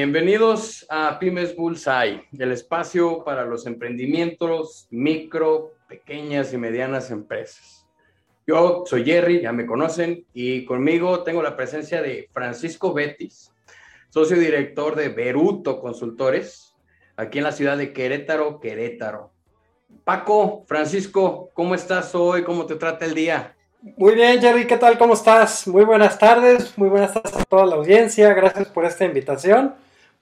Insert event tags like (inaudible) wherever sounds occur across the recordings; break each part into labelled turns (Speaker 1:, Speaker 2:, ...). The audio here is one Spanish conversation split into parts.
Speaker 1: Bienvenidos a Pymes Bullseye, el espacio para los emprendimientos micro, pequeñas y medianas empresas. Yo soy Jerry, ya me conocen, y conmigo tengo la presencia de Francisco Betis, socio director de Beruto Consultores, aquí en la ciudad de Querétaro, Querétaro. Paco, Francisco, ¿cómo estás hoy? ¿Cómo te trata el día?
Speaker 2: Muy bien, Jerry, ¿qué tal? ¿Cómo estás? Muy buenas tardes, muy buenas tardes a toda la audiencia. Gracias por esta invitación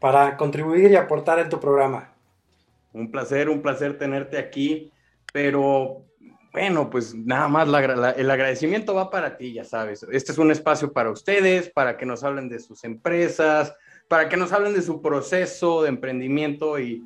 Speaker 2: para contribuir y aportar en tu programa.
Speaker 1: Un placer, un placer tenerte aquí, pero bueno, pues nada más el agradecimiento va para ti, ya sabes. Este es un espacio para ustedes, para que nos hablen de sus empresas, para que nos hablen de su proceso de emprendimiento y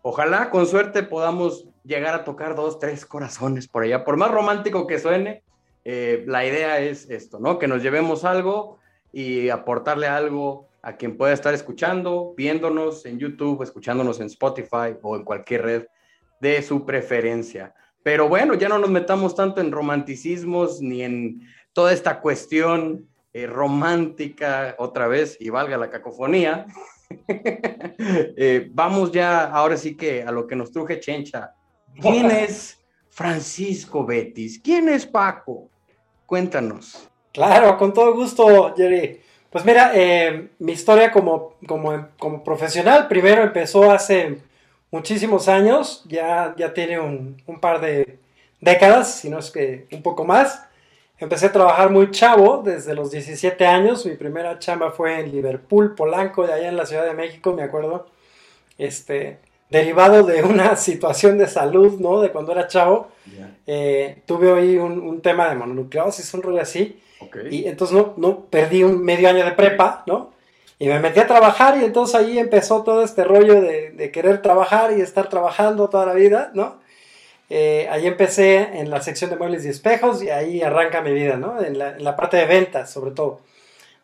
Speaker 1: ojalá con suerte podamos llegar a tocar dos, tres corazones por allá. Por más romántico que suene, eh, la idea es esto, ¿no? Que nos llevemos algo y aportarle algo a quien pueda estar escuchando, viéndonos en YouTube, escuchándonos en Spotify o en cualquier red de su preferencia. Pero bueno, ya no nos metamos tanto en romanticismos ni en toda esta cuestión eh, romántica otra vez, y valga la cacofonía. (laughs) Eh, vamos ya ahora sí que a lo que nos truje Chencha. ¿Quién es Francisco Betis? ¿Quién es Paco? Cuéntanos.
Speaker 2: Claro, con todo gusto, Jerry. Pues mira, eh, mi historia como, como, profesional primero empezó hace muchísimos años, ya, ya tiene un, par de décadas, si no es que un poco más. Empecé a trabajar muy chavo, desde los 17 años. Mi primera chamba fue en Liverpool, Polanco, de allá en la Ciudad de México, me acuerdo. Este, derivado de una (laughs) situación de salud, ¿no? De cuando era chavo. Eh, tuve ahí un, tema de mononucleosis, un rollo así. Y entonces no, no, perdí un medio año de prepa, ¿no? Y me metí a trabajar y entonces ahí empezó todo este rollo de, querer trabajar y estar trabajando toda la vida, ¿no? Eh, ahí empecé en la sección de muebles y espejos y ahí arranca mi vida, ¿no? En la, en la parte de ventas, sobre todo.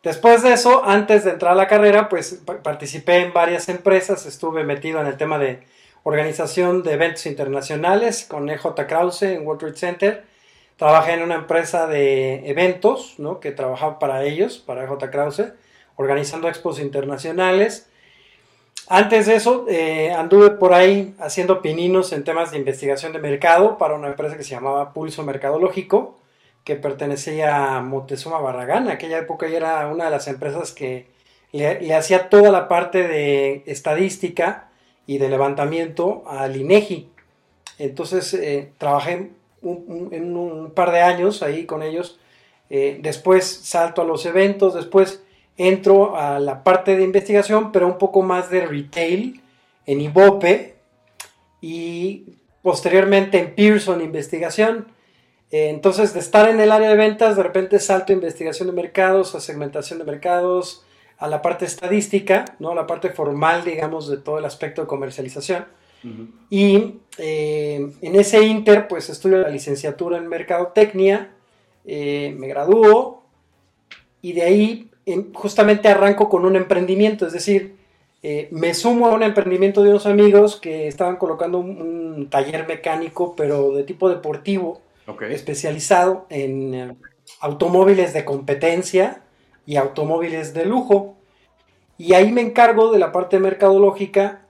Speaker 2: Después de eso, antes de entrar a la carrera, pues participé en varias empresas, estuve metido en el tema de organización de eventos internacionales con EJ Krause en World Trade Center. Trabajé en una empresa de eventos, ¿no? Que trabajaba para ellos, para EJ Krause, organizando expos internacionales. Antes de eso, eh, anduve por ahí haciendo pininos en temas de investigación de mercado para una empresa que se llamaba Pulso Mercadológico que pertenecía a Montezuma Barragán. aquella época era una de las empresas que le, hacía toda la parte de estadística y de levantamiento al INEGI. Entonces eh, trabajé en un par de años ahí con ellos. Eh, después salto a los eventos, después entro a la parte de investigación, pero un poco más de retail en Ibope y posteriormente en Pearson Investigación. Eh, entonces, de estar en el área de ventas, de repente salto a investigación de mercados, a segmentación de mercados, a la parte estadística, ¿no? la parte formal, digamos, de todo el aspecto de comercialización. Y eh, en ese inter, pues estudio la licenciatura en mercadotecnia, eh, me gradúo y de ahí justamente arranco con un emprendimiento, es decir, me sumo a un emprendimiento de unos amigos que estaban colocando un taller mecánico, pero de tipo deportivo, especializado en eh, automóviles de competencia y automóviles de lujo. Y ahí me encargo de la parte mercadológica,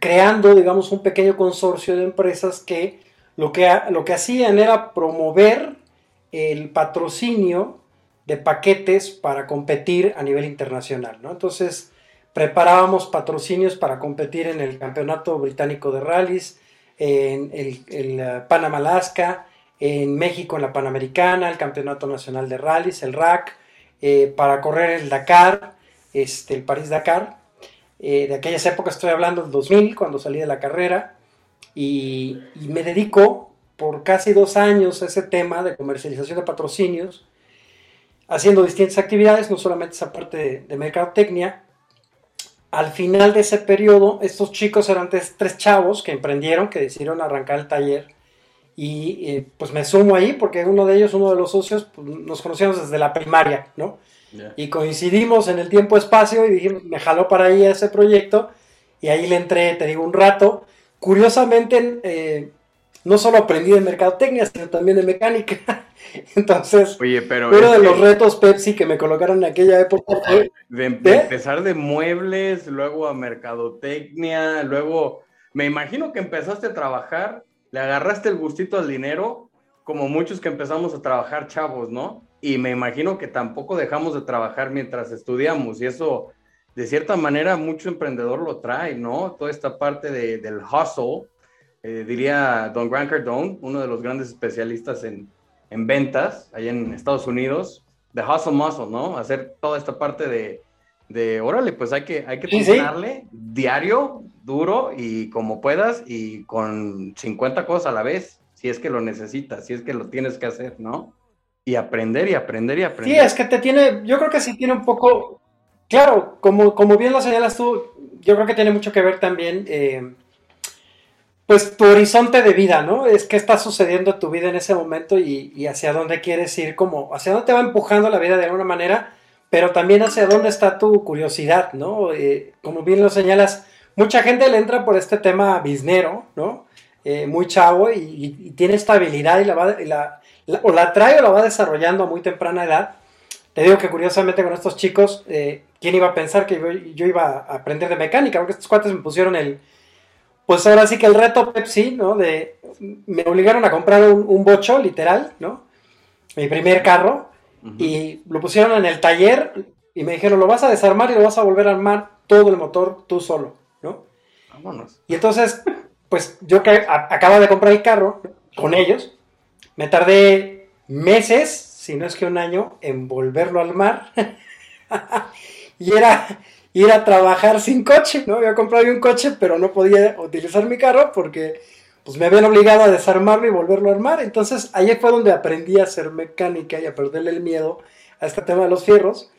Speaker 2: creando, digamos, un pequeño consorcio de empresas que lo, que lo que hacían era promover el patrocinio de paquetes para competir a nivel internacional. ¿no? Entonces, preparábamos patrocinios para competir en el Campeonato Británico de Rallys, en el, eh, Panama Alaska, en México en la Panamericana, el Campeonato Nacional de Rallys, el RAC, eh, para correr el Dakar, este, el París Dakar. Eh, de aquellas épocas estoy hablando del 2000, cuando salí de la carrera, y, me dedico por casi dos años a ese tema de comercialización de patrocinios, haciendo distintas actividades, no solamente esa parte de, de mercadotecnia, al final de ese periodo, estos chicos eran tres, chavos que emprendieron, que decidieron arrancar el taller. Y eh, pues me sumo ahí porque uno de ellos, uno de los socios, pues, nos conocíamos desde la primaria, ¿no? Y coincidimos en el tiempo-espacio y dije, me jaló para ahí a ese proyecto y ahí le entré, te digo, un rato. Curiosamente, eh, no solo aprendí de mercadotecnia, sino también de mecánica. (laughs) Entonces,
Speaker 1: Oye, pero
Speaker 2: uno de los retos Pepsi que me colocaron en aquella época fue...
Speaker 1: De, empezar de muebles, luego a mercadotecnia, luego... Me imagino que empezaste a trabajar, le agarraste el gustito al dinero, como muchos que empezamos a trabajar chavos, ¿no? Y me imagino que tampoco dejamos de trabajar mientras estudiamos, y eso de cierta manera mucho emprendedor lo trae, ¿no? Toda esta parte de, del hustle, eh, diría Don Grant Cardone, uno de los grandes especialistas en, en ventas allá en Estados Unidos, de hustle muscle, ¿no? Hacer toda esta parte de, de órale, pues hay que, hay que funcionarle diario, duro y como puedas y con 50 cosas a la vez, si es que lo necesitas, si es que lo tienes que hacer, ¿no? Y aprender y aprender y aprender.
Speaker 2: Sí, es que te tiene, yo creo que sí tiene un poco, Claro, como, como bien lo señalas tú, yo creo que tiene mucho que ver también, eh, pues tu horizonte de vida, ¿no? Es qué está sucediendo en tu vida en ese momento y, hacia dónde quieres ir, como hacia dónde te va empujando la vida de alguna manera, pero también hacia dónde está tu curiosidad, ¿no? Eh, como bien lo señalas, mucha gente le entra por este tema biznero, ¿no? Eh, muy chavo y, tiene esta habilidad y la va, la, o la trae o la va desarrollando a muy temprana edad. Te digo que curiosamente con estos chicos, ¿quién iba a pensar que yo, iba a aprender de mecánica? Porque estos cuates me pusieron el, pues ahora sí que el reto Pepsi, ¿no? De, me obligaron a comprar un, bocho, literal, ¿no? Mi primer carro, y lo pusieron en el taller y me dijeron, lo vas a desarmar y lo vas a volver a armar todo el motor tú solo, ¿no? Vámonos. Y entonces, pues yo acaba de comprar el carro con ellos, me tardé meses, si no es que un año, en volverlo a armar. (laughs) y era ir a trabajar sin coche, ¿no? Había comprado un coche, pero no podía utilizar mi carro porque pues me habían obligado a desarmarlo y volverlo a armar. Entonces ahí fue donde aprendí a hacer mecánica y a perderle el miedo a este tema de los fierros.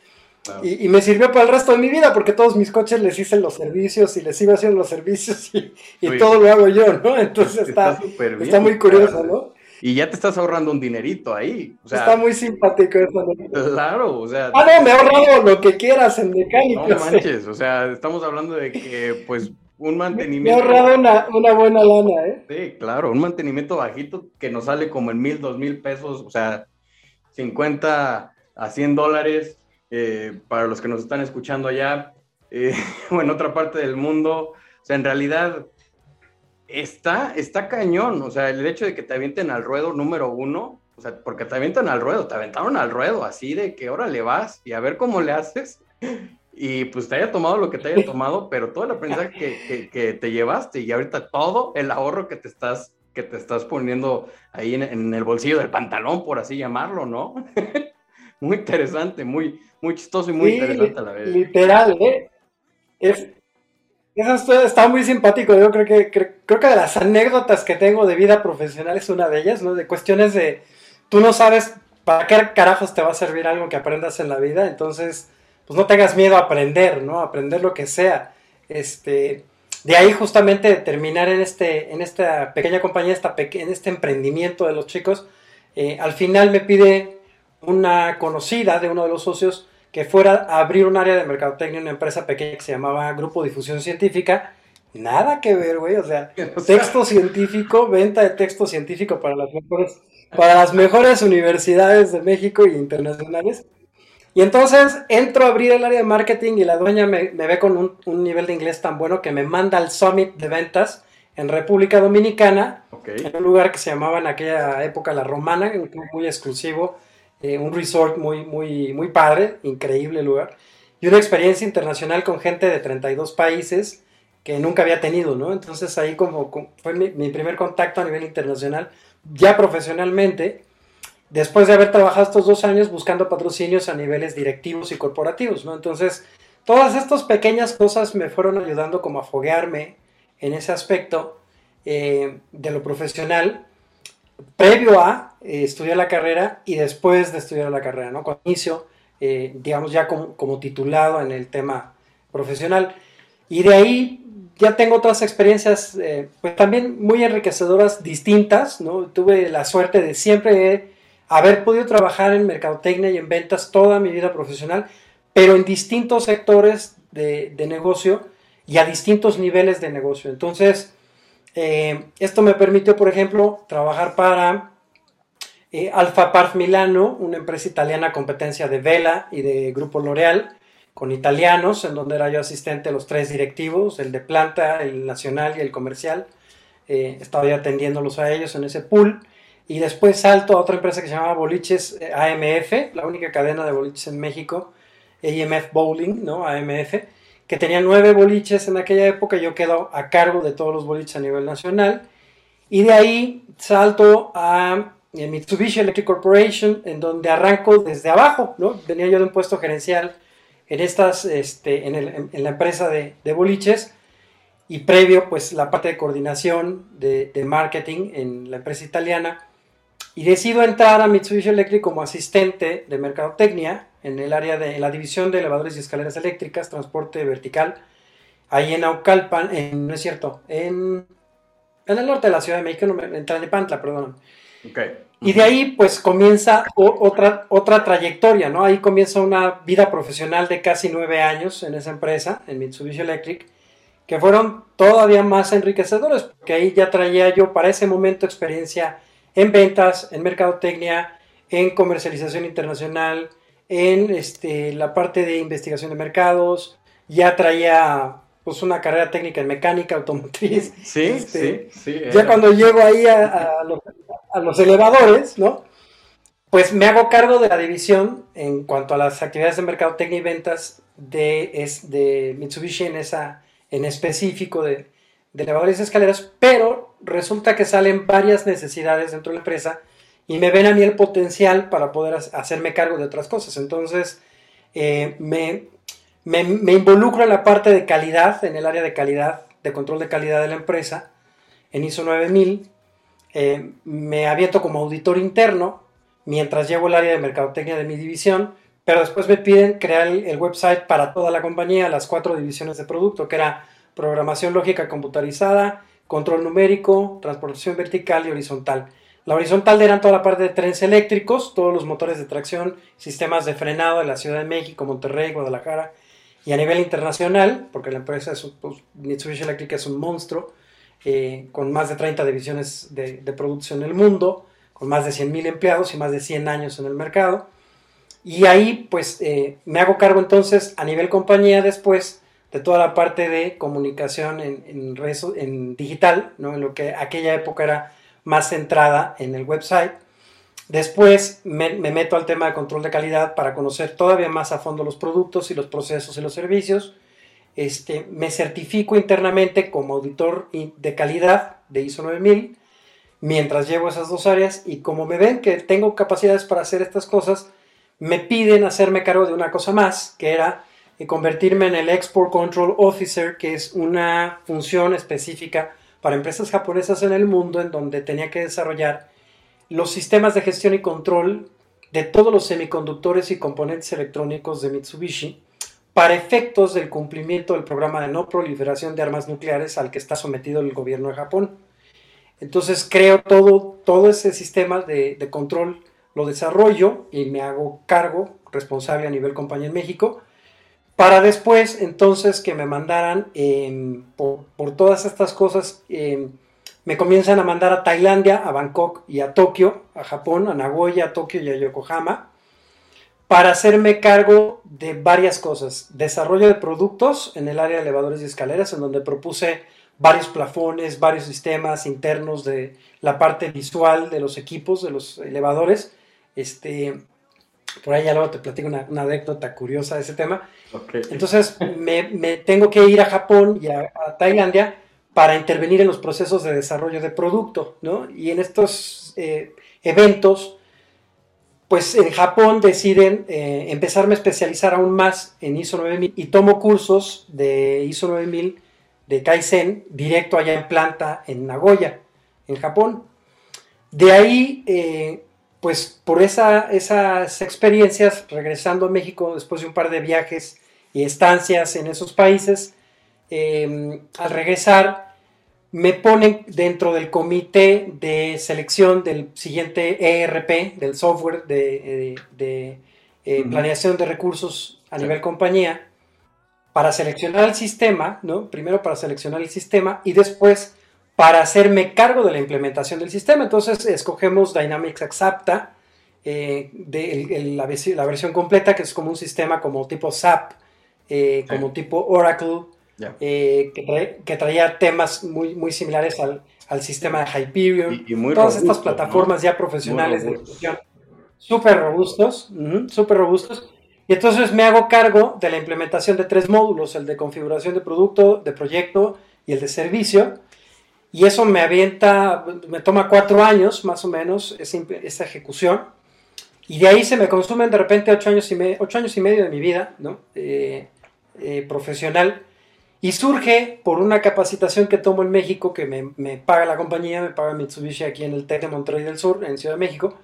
Speaker 2: Y, me sirvió para el resto de mi vida porque todos mis coches les hice los servicios y les iba haciendo los servicios y, todo lo hago yo, ¿no? Entonces está, está muy curioso, ¿no?
Speaker 1: y ya te estás ahorrando un dinerito ahí.
Speaker 2: Está muy simpático eso.
Speaker 1: Claro, o sea.
Speaker 2: Ah, no, me he ahorrado lo que quieras en mecánica.
Speaker 1: No manches, o sea, estamos hablando de que, pues, un mantenimiento.
Speaker 2: Me he ahorrado una, buena lana, ¿eh?
Speaker 1: Sí, claro, un mantenimiento bajito que nos sale como en mil, dos mil pesos, o sea, 50 a 100 dólares eh, para los que nos están escuchando allá eh, (laughs) o en otra parte del mundo. O sea, en realidad está, está cañón, o sea, el hecho de que te avienten al ruedo número uno, o sea, porque te avientan al ruedo, te aventaron al ruedo, así de que ahora le vas y a ver cómo le haces, (laughs) y pues te haya tomado lo que te haya tomado, pero todo el aprendizaje que, que, te llevaste y ahorita todo el ahorro que te estás, que te estás poniendo ahí en, el bolsillo del pantalón, por así llamarlo, ¿no? (laughs) muy interesante, muy, muy chistoso y muy interesante a la vez.
Speaker 2: Literal, ¿eh? Es, eso está muy simpático. Yo creo que, creo, que de las anécdotas que tengo de vida profesional es una de ellas, ¿no? De cuestiones de. Tú no sabes para qué carajos te va a servir algo que aprendas en la vida, entonces, pues no tengas miedo a aprender, ¿no? Aprender lo que sea. Este. De ahí justamente terminar en, este, en esta pequeña compañía, esta en este emprendimiento de los chicos, eh, al final me pide una conocida de uno de los socios que fuera a abrir un área de mercadotecnia en una empresa pequeña que se llamaba Grupo Difusión Científica. Nada que ver, güey. O sea, (laughs) texto científico, venta de texto científico para las mejores, para las mejores universidades de México y internacionales. Y entonces entro a abrir el área de marketing y la dueña me, ve con un, nivel de inglés tan bueno que me manda al Summit de ventas en República Dominicana, en un lugar que se llamaba en aquella época La Romana, un club muy exclusivo eh, un resort muy, muy, muy padre, increíble lugar, y una experiencia internacional con gente de 32 países que nunca había tenido, ¿no? Entonces ahí como, fue mi, primer contacto a nivel internacional, ya profesionalmente, después de haber trabajado estos dos años buscando patrocinios a niveles directivos y corporativos, ¿no? Entonces, todas estas pequeñas cosas me fueron ayudando como a foguearme en ese aspecto eh, de lo profesional previo a eh, estudiar la carrera y después de estudiar la carrera, ¿no? Cuando inicio, eh, digamos, ya como, titulado en el tema profesional. Y de ahí ya tengo otras experiencias, eh, pues también muy enriquecedoras, distintas, ¿no? Tuve la suerte de siempre haber podido trabajar en mercadotecnia y en ventas toda mi vida profesional, pero en distintos sectores de, de negocio y a distintos niveles de negocio. Entonces, Eh, esto me permitió, por ejemplo, trabajar para eh, Alfa Parf Milano, una empresa italiana competencia de Vela y de Grupo L'Oreal, con italianos, en donde era yo asistente de los tres directivos, el de planta, el nacional y el comercial. Eh, estaba yo atendiéndolos a ellos en ese pool. Y después salto a otra empresa que se llamaba Boliches eh, AMF, la única cadena de boliches en México, AMF Bowling, ¿no? AMF, que tenía nueve boliches en aquella época. Yo quedo a cargo de todos los boliches a nivel nacional. Y de ahí salto a eh, Mitsubishi Electric Corporation, en donde arranco desde abajo, ¿no? Venía yo de un puesto gerencial en, estas, este, en, la empresa de, boliches y previo pues la parte de coordinación de, marketing en la empresa italiana y decido entrar a Mitsubishi Electric como asistente de mercadotecnia en el área de la división de elevadores y escaleras eléctricas, transporte vertical, ahí en Aucalpan, en, no es cierto, en, en el norte de la Ciudad de México, en Tlalnepantla, perdón. Okay. Y de ahí pues comienza otra, otra trayectoria, ¿no? Ahí comienza una vida profesional de casi nueve años en esa empresa, en Mitsubishi Electric, que fueron todavía más enriquecedores, porque ahí ya traía yo para ese momento experiencia en ventas, en mercadotecnia, en comercialización internacional, en este, la parte de investigación de mercados, ya traía pues una carrera técnica en mecánica automotriz.
Speaker 1: Sí, este, sí, sí.
Speaker 2: Ya cuando llego ahí a, los, a los elevadores, ¿no? Pues me hago cargo de la división en cuanto a las actividades de mercadotecnia y ventas de, es, de Mitsubishi en, esa, en específico de, de elevadores y escaleras, pero resulta que salen varias necesidades dentro de la empresa y me ven a mí el potencial para poder hacerme cargo de otras cosas. Entonces, eh, me, me, involucro en la parte de calidad, en el área de calidad, de control de calidad de la empresa, en ISO 9000, eh, me aviento como auditor interno mientras llevo el área de mercadotecnia de mi división, pero después me piden crear el, website para toda la compañía, las cuatro divisiones de producto, que era programación lógica computarizada, control numérico, transportación vertical y horizontal. La horizontal eran toda la parte de trenes eléctricos, todos los motores de tracción, sistemas de frenado de la Ciudad de México, Monterrey, Guadalajara y a nivel internacional, porque la empresa es, pues, Mitsubishi Electric es un monstruo, eh, con más de 30 divisiones de, producción en el mundo, con más de 100.000 empleados y más de 100 años en el mercado. Y ahí pues eh, me hago cargo entonces a nivel compañía después de toda la parte de comunicación en, en, en digital, ¿no? en lo que aquella época era más centrada en el website. Después me, me, meto al tema de control de calidad para conocer todavía más a fondo los productos y los procesos y los servicios. Este, me certifico internamente como auditor de calidad de ISO 9000 mientras llevo esas dos áreas y como me ven que tengo capacidades para hacer estas cosas, me piden hacerme cargo de una cosa más, que era eh, convertirme en el Export Control Officer, que es una función específica para empresas japonesas en el mundo en donde tenía que desarrollar los sistemas de gestión y control de todos los semiconductores y componentes electrónicos de Mitsubishi para efectos del cumplimiento del programa de no proliferación de armas nucleares al que está sometido el gobierno de Japón. Entonces creo todo, todo ese sistema de, control, lo desarrollo y me hago cargo, responsable a nivel compañía en México, para después entonces que me mandaran por, todas estas cosas, me comienzan a mandar a Tailandia, a Bangkok y a Tokio, a Japón, a Nagoya, a Tokio y a Yokohama, para hacerme cargo de varias cosas. Desarrollo de productos en el área de elevadores y escaleras, en donde propuse varios plafones, varios sistemas internos de la parte visual de los equipos, de los elevadores. Este, por ahí ya luego te platico una, anécdota curiosa de ese tema. Entonces me, tengo que ir a Japón y a, Tailandia para intervenir en los procesos de desarrollo de producto, ¿no? Y en estos eh, eventos pues en Japón deciden eh, empezarme a especializar aún más en ISO 9000 y tomo cursos de ISO 9000 de Kaizen directo allá en planta en Nagoya, en Japón. De ahí, eh, pues por esas experiencias, regresando a México después de un par de viajes y estancias en esos países, eh, al regresar me ponen dentro del comité de selección del siguiente ERP, del software de, eh, planeación de recursos a nivel compañía, para seleccionar el sistema, ¿no? Primero para seleccionar el sistema y después para hacerme cargo de la implementación del sistema. Entonces escogemos Dynamics Exapta, eh, de la, versión completa, que es como un sistema como tipo SAP, eh, como tipo Oracle, eh, que, traía temas muy, muy similares al, sistema de Hyperion. Y, Todas estas plataformas ya profesionales de ejecución súper robustos, súper robustos. Y entonces me hago cargo de la implementación de tres módulos, el de configuración de producto, de proyecto y el de servicio. Y eso me avienta, me toma cuatro años más o menos esa, ejecución. Y de ahí se me consumen de repente ocho años y, ocho años y medio de mi vida ¿no? Eh, eh, profesional. Y surge por una capacitación que tomo en México, que me, me, paga la compañía, me paga Mitsubishi aquí en el TEC de Monterrey del Sur, en Ciudad de México.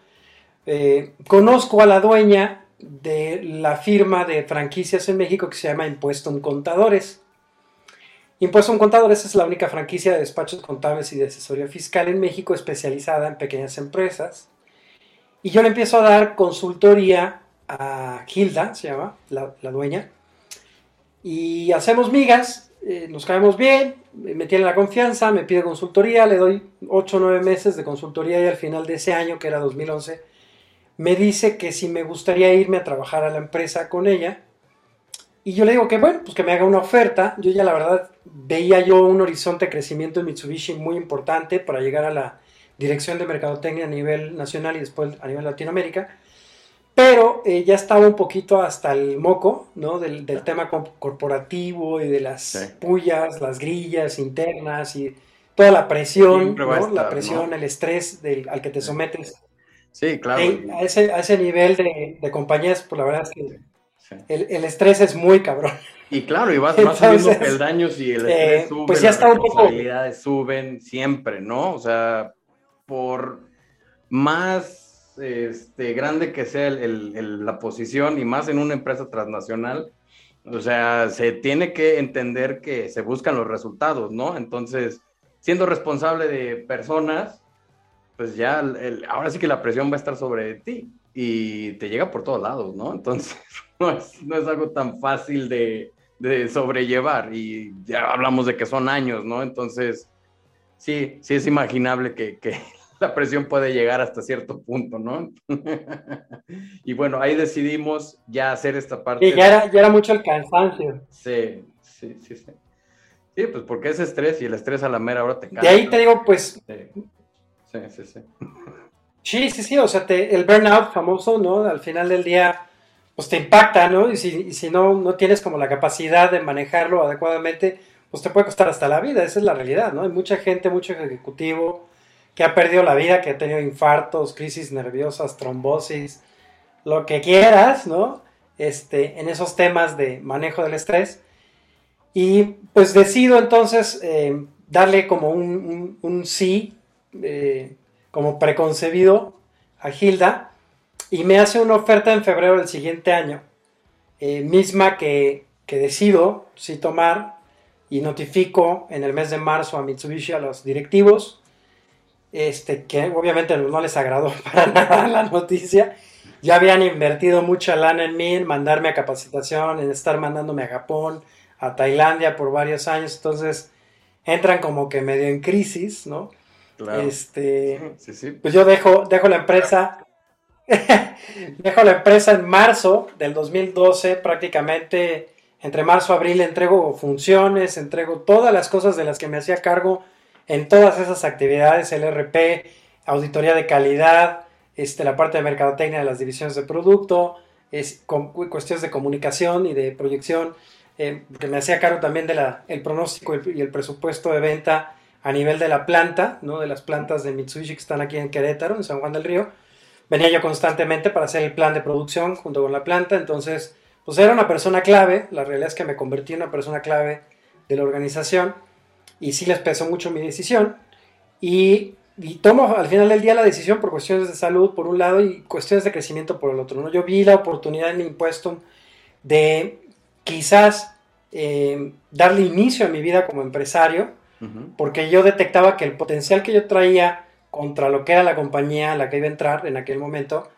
Speaker 2: Eh, conozco a la dueña de la firma de franquicias en México que se llama Impuesto Contadores. Impuesto Contadores es la única franquicia de despachos contables y de asesoría fiscal en México especializada en pequeñas empresas. Y yo le empiezo a dar consultoría a Hilda, se llama la, dueña, y hacemos migas, eh, nos caemos bien, me tiene la confianza, me pide consultoría, le doy 8 o 9 meses de consultoría y al final de ese año, que era 2011, me dice que si me gustaría irme a trabajar a la empresa con ella. Y yo le digo que bueno, pues que me haga una oferta. Yo ya la verdad veía yo un horizonte de crecimiento en Mitsubishi muy importante para llegar a la dirección de mercadotecnia a nivel nacional y después a nivel Latinoamérica. Pero eh, ya estaba un poquito hasta el moco, ¿no? Del, tema corporativo y de las pullas, las grillas internas y toda la presión, ¿no? la presión, el estrés del, al que te sometes
Speaker 1: Sí, claro.
Speaker 2: a, ese, a ese nivel de, de compañías, pues la verdad es que el, el, estrés es muy cabrón.
Speaker 1: Y claro, y vas, más subiendo peldaños y el estrés eh, sube, pues ya las está responsabilidades suben siempre, ¿no? O sea, por más este, grande que sea el, el, la posición y más en una empresa transnacional, o sea, se tiene que entender que se buscan los resultados, ¿no? Entonces, siendo responsable de personas, pues ya ahora sí que la presión va a estar sobre ti y te llega por todos lados, ¿no? Entonces (laughs) no es, no es algo tan fácil de, de, sobrellevar y ya hablamos de que son años, ¿no? Entonces sí, sí es imaginable que, que (laughs) la presión puede llegar hasta cierto punto, ¿no? (laughs) y bueno, ahí decidimos ya hacer esta parte.
Speaker 2: Y ya era, ya era mucho el cansancio.
Speaker 1: Sí, sí, sí, sí. Sí, pues porque es estrés y el estrés a la mera hora te
Speaker 2: cansa. Y ahí te digo, pues,
Speaker 1: Sí, sí,
Speaker 2: sí. Sí, sí, o sea, el burnout famoso, ¿no? Al final del día, pues te impacta, ¿no? Y si, si no, no tienes como la capacidad de manejarlo adecuadamente, pues te puede costar hasta la vida, esa es la realidad, ¿no? Hay mucha gente, mucho ejecutivo que ha perdido la vida, que ha tenido infartos, crisis nerviosas, trombosis, lo que quieras, ¿no? Este, en esos temas de manejo del estrés. Y pues decido entonces eh, darle como un, un sí eh, como preconcebido a Hilda y me hace una oferta en febrero del siguiente año, eh, misma que, decido si tomar y notifico en el mes de marzo a Mitsubishi a los directivos, este, que obviamente no les agradó (laughs) para nada la noticia. Ya habían invertido mucha lana en mí, en mandarme a capacitación, en estar mandándome a Japón, a Tailandia por varios años, entonces entran como que medio en crisis, ¿no? Este, Pues yo dejo, dejo la empresa, (laughs) dejo la empresa en marzo del 2012, prácticamente entre marzo y abril entrego funciones, entrego todas las cosas de las que me hacía cargo en todas esas actividades, el RP, auditoría de calidad, este, la parte de mercadotecnia de las divisiones de producto, es, con, cuestiones de comunicación y de proyección, eh, que me hacía cargo también del el pronóstico y el presupuesto de venta a nivel de la planta, ¿no? de las plantas de Mitsubishi que están aquí en Querétaro, en San Juan del Río. Venía yo constantemente para hacer el plan de producción junto con la planta, entonces, pues era una persona clave, la realidad es que me convertí en una persona clave de la organización y sí les pesó mucho mi decisión y, tomo al final del día la decisión por cuestiones de salud por un lado y cuestiones de crecimiento por el otro. ¿no? Yo vi la oportunidad en impuesto de quizás eh, darle inicio a mi vida como empresario, porque yo detectaba que el potencial que yo traía contra lo que era la compañía a la que iba a entrar en aquel momento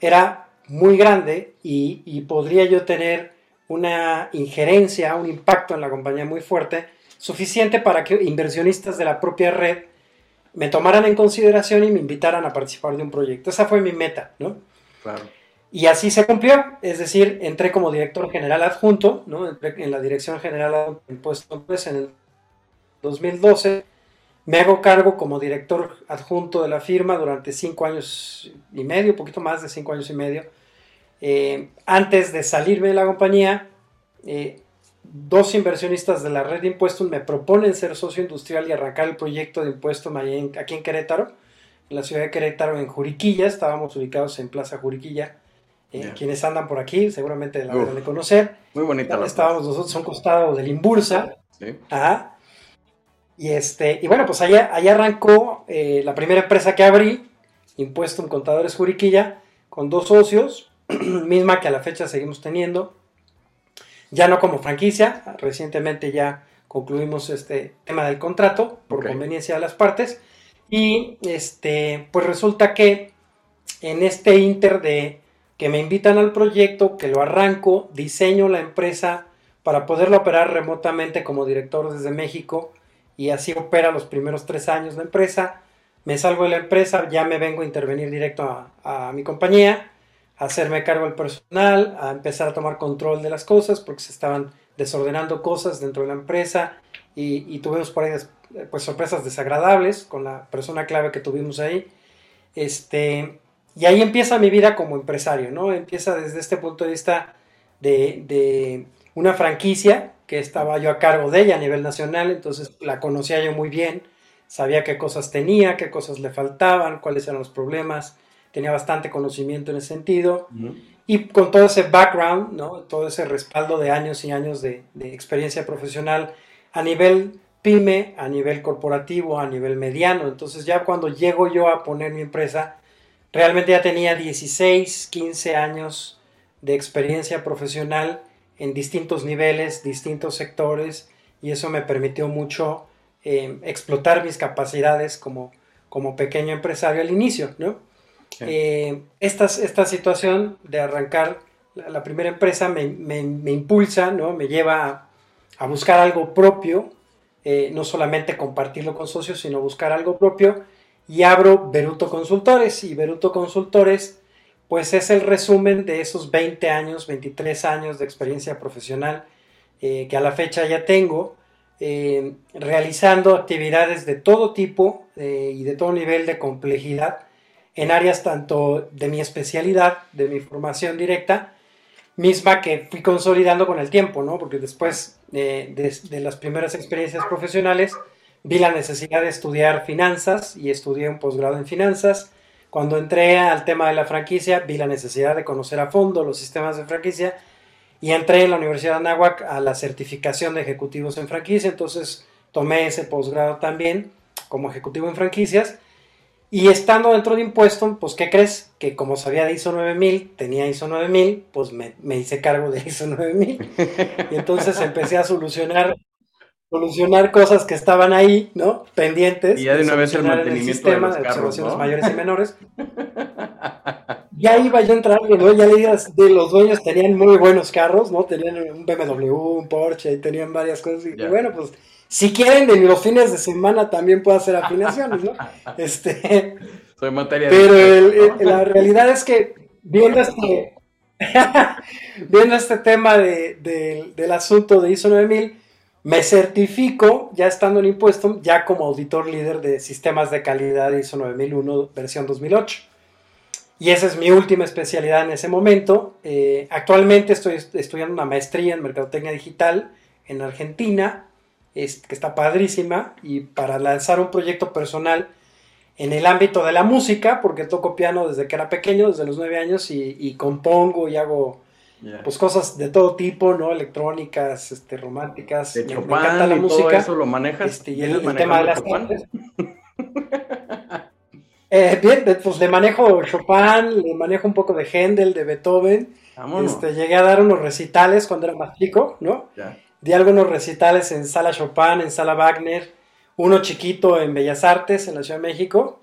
Speaker 2: era muy grande y, podría yo tener una injerencia, un impacto en la compañía muy fuerte suficiente para que inversionistas de la propia red me tomaran en consideración y me invitaran a participar de un proyecto. Esa fue mi meta, ¿no?
Speaker 1: Claro.
Speaker 2: Y así se cumplió, es decir, entré como director general adjunto, ¿no? Entré en la dirección general del puesto pues, en el 2012. Me hago cargo como director adjunto de la firma durante cinco años y medio, un poquito más de cinco años y medio. Eh, antes de salirme de la compañía, eh, dos inversionistas de la red de impuestos me proponen ser socio industrial y arrancar el proyecto de impuestos aquí en Querétaro, en la ciudad de Querétaro, en Juriquilla. Estábamos ubicados en Plaza Juriquilla. Eh, quienes andan por aquí seguramente la deben de conocer.
Speaker 1: Muy bonita.
Speaker 2: Estábamos nosotros a un costado del Imbursa. Sí. Y, este, y bueno, pues allá, allá arrancó eh, la primera empresa que abrí, Impuesto en Contadores Juriquilla, con dos socios, (clears throat) misma que a la fecha seguimos teniendo ya no como franquicia, recientemente ya concluimos este tema del contrato por conveniencia de las partes y este pues resulta que en este inter de que me invitan al proyecto, que lo arranco, diseño la empresa para poderlo operar remotamente como director desde México y así opera los primeros tres años la empresa. Me salgo de la empresa, ya me vengo a intervenir directo a, a mi compañía hacerme cargo del personal, a empezar a tomar control de las cosas porque se estaban desordenando cosas dentro de la empresa y, tuvimos por ahí pues, sorpresas desagradables con la persona clave que tuvimos ahí. Este, y ahí empieza mi vida como empresario, ¿no? Empieza desde este punto de vista de, de una franquicia que estaba yo a cargo de ella a nivel nacional, entonces la conocía yo muy bien, sabía qué cosas tenía, qué cosas le faltaban, cuáles eran los problemas, tenía bastante conocimiento en ese sentido. Y con todo ese background, ¿no? todo ese respaldo de años y años de, experiencia profesional a nivel pyme, a nivel corporativo, a nivel mediano. Entonces ya cuando llego yo a poner mi empresa, realmente ya tenía 16, 15 años de experiencia profesional en distintos niveles, distintos sectores, y eso me permitió mucho eh, explotar mis capacidades como, como pequeño empresario al inicio, ¿no? Eh, esta, esta situación de arrancar la, primera empresa me, impulsa, ¿no? me lleva a, buscar algo propio, eh, no solamente compartirlo con socios, sino buscar algo propio y abro Beruto Consultores y Beruto Consultores pues es el resumen de esos 20 años, 23 años de experiencia profesional eh, que a la fecha ya tengo, realizando actividades de todo tipo y de todo nivel de complejidad en áreas tanto de mi especialidad, de mi formación directa, misma que fui consolidando con el tiempo, ¿no? Porque después de, las primeras experiencias profesionales vi la necesidad de estudiar finanzas y estudié un posgrado en finanzas. Cuando entré al tema de la franquicia, vi la necesidad de conocer a fondo los sistemas de franquicia y entré en la Universidad de Anáhuac a la certificación de ejecutivos en franquicia, entonces tomé ese posgrado también como ejecutivo en franquicias y estando dentro de impuesto, pues ¿qué crees? Que como sabía de ISO 9000, tenía ISO 9000, pues me, hice cargo de (laughs) ISO 9000. Y entonces empecé a solucionar solucionar cosas que estaban ahí, ¿no? Pendientes.
Speaker 1: Y ya de una vez el mantenimiento de, los
Speaker 2: observaciones mayores y menores. ya iba yo entrando, ¿no? Ya leías de los dueños tenían muy buenos carros, ¿no? Tenían un BMW, un Porsche, y tenían varias cosas. Y bueno, pues si quieren, de los fines de semana también puedo hacer afiliaciones, ¿no? (laughs) Este,
Speaker 1: Soy materia
Speaker 2: Pero la realidad es que viendo este, (laughs) viendo este tema del asunto de ISO 9000, me certifico, ya estando en impuesto, ya como auditor líder de sistemas de calidad ISO 9001 versión 2008. Y esa es mi última especialidad en ese momento. Eh, actualmente estoy estudiando una maestría en Mercadotecnia Digital en Argentina que está padrísima, y para lanzar un proyecto personal en el ámbito de la música, porque toco piano desde que era pequeño, desde los nueve años, y, compongo y hago pues cosas de todo tipo, ¿no? Electrónicas, este, románticas.
Speaker 1: me, encanta la música. Todo eso lo manejas.
Speaker 2: Este, y el, tema de las eh, bien, pues le manejo Chopin, le manejo un poco de Händel, de Beethoven. Este, llegué a dar unos recitales cuando era más chico, ¿no? Di algunos recitales en Sala Chopin, en Sala Wagner, uno chiquito en Bellas Artes, en la Ciudad de México,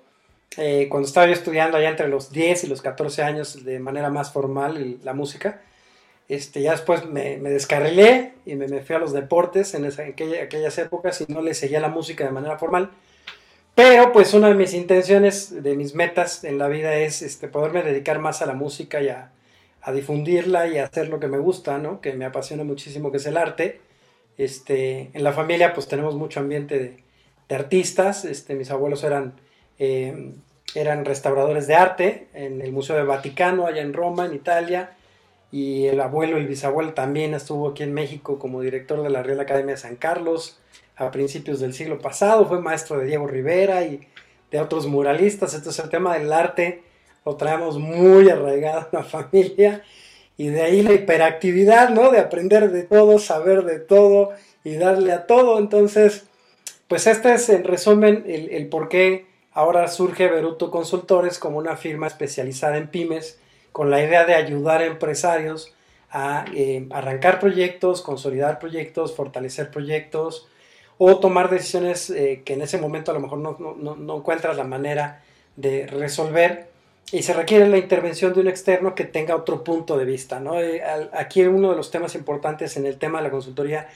Speaker 2: eh, cuando estaba yo estudiando allá entre los 10 y los 14 años de manera más formal la música. Este, ya después me, me descarrilé y me, me, fui a los deportes en, esa, aquellas épocas y no le seguía la música de manera formal. Pero pues una de mis intenciones, de mis metas en la vida es este, poderme dedicar más a la música y a, a difundirla y a hacer lo que me gusta, ¿no? Que me apasiona muchísimo, que es el arte. Este, en la familia pues tenemos mucho ambiente de, de artistas. Este, mis abuelos eran, eh, eran restauradores de arte en el Museo del Vaticano, allá en Roma, en Italia y el abuelo el bisabuelo también estuvo aquí en México como director de la Real Academia de San Carlos a principios del siglo pasado, fue maestro de Diego Rivera y de otros muralistas, entonces el tema del arte lo traemos muy arraigado en la familia y de ahí la hiperactividad, ¿no? De aprender de todo, saber de todo y darle a todo, entonces, pues este es en resumen el, el por qué ahora surge Beruto Consultores como una firma especializada en pymes, con la idea de ayudar a empresarios a eh, arrancar proyectos, consolidar proyectos, fortalecer proyectos o tomar decisiones eh, que en ese momento a lo mejor no, no, encuentras la manera de resolver y se requiere la intervención de un externo que tenga otro punto de vista. ¿no? Eh, aquí uno de los temas importantes en el tema de la consultoría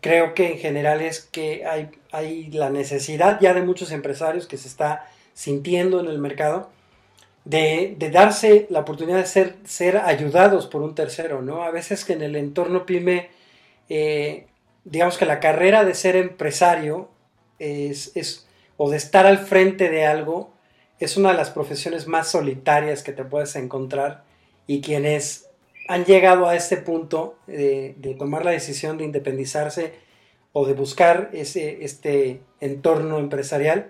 Speaker 2: creo que en general es que hay la necesidad ya de muchos empresarios que se está sintiendo en el mercado de, darse la oportunidad de ser, ser ayudados por un tercero, ¿no? A veces que en el entorno pyme, eh, digamos que la carrera de ser empresario es, es, o de estar al frente de algo es una de las profesiones más solitarias que te puedes encontrar y quienes han llegado a este punto de, de tomar la decisión de independizarse o de buscar ese, este entorno empresarial,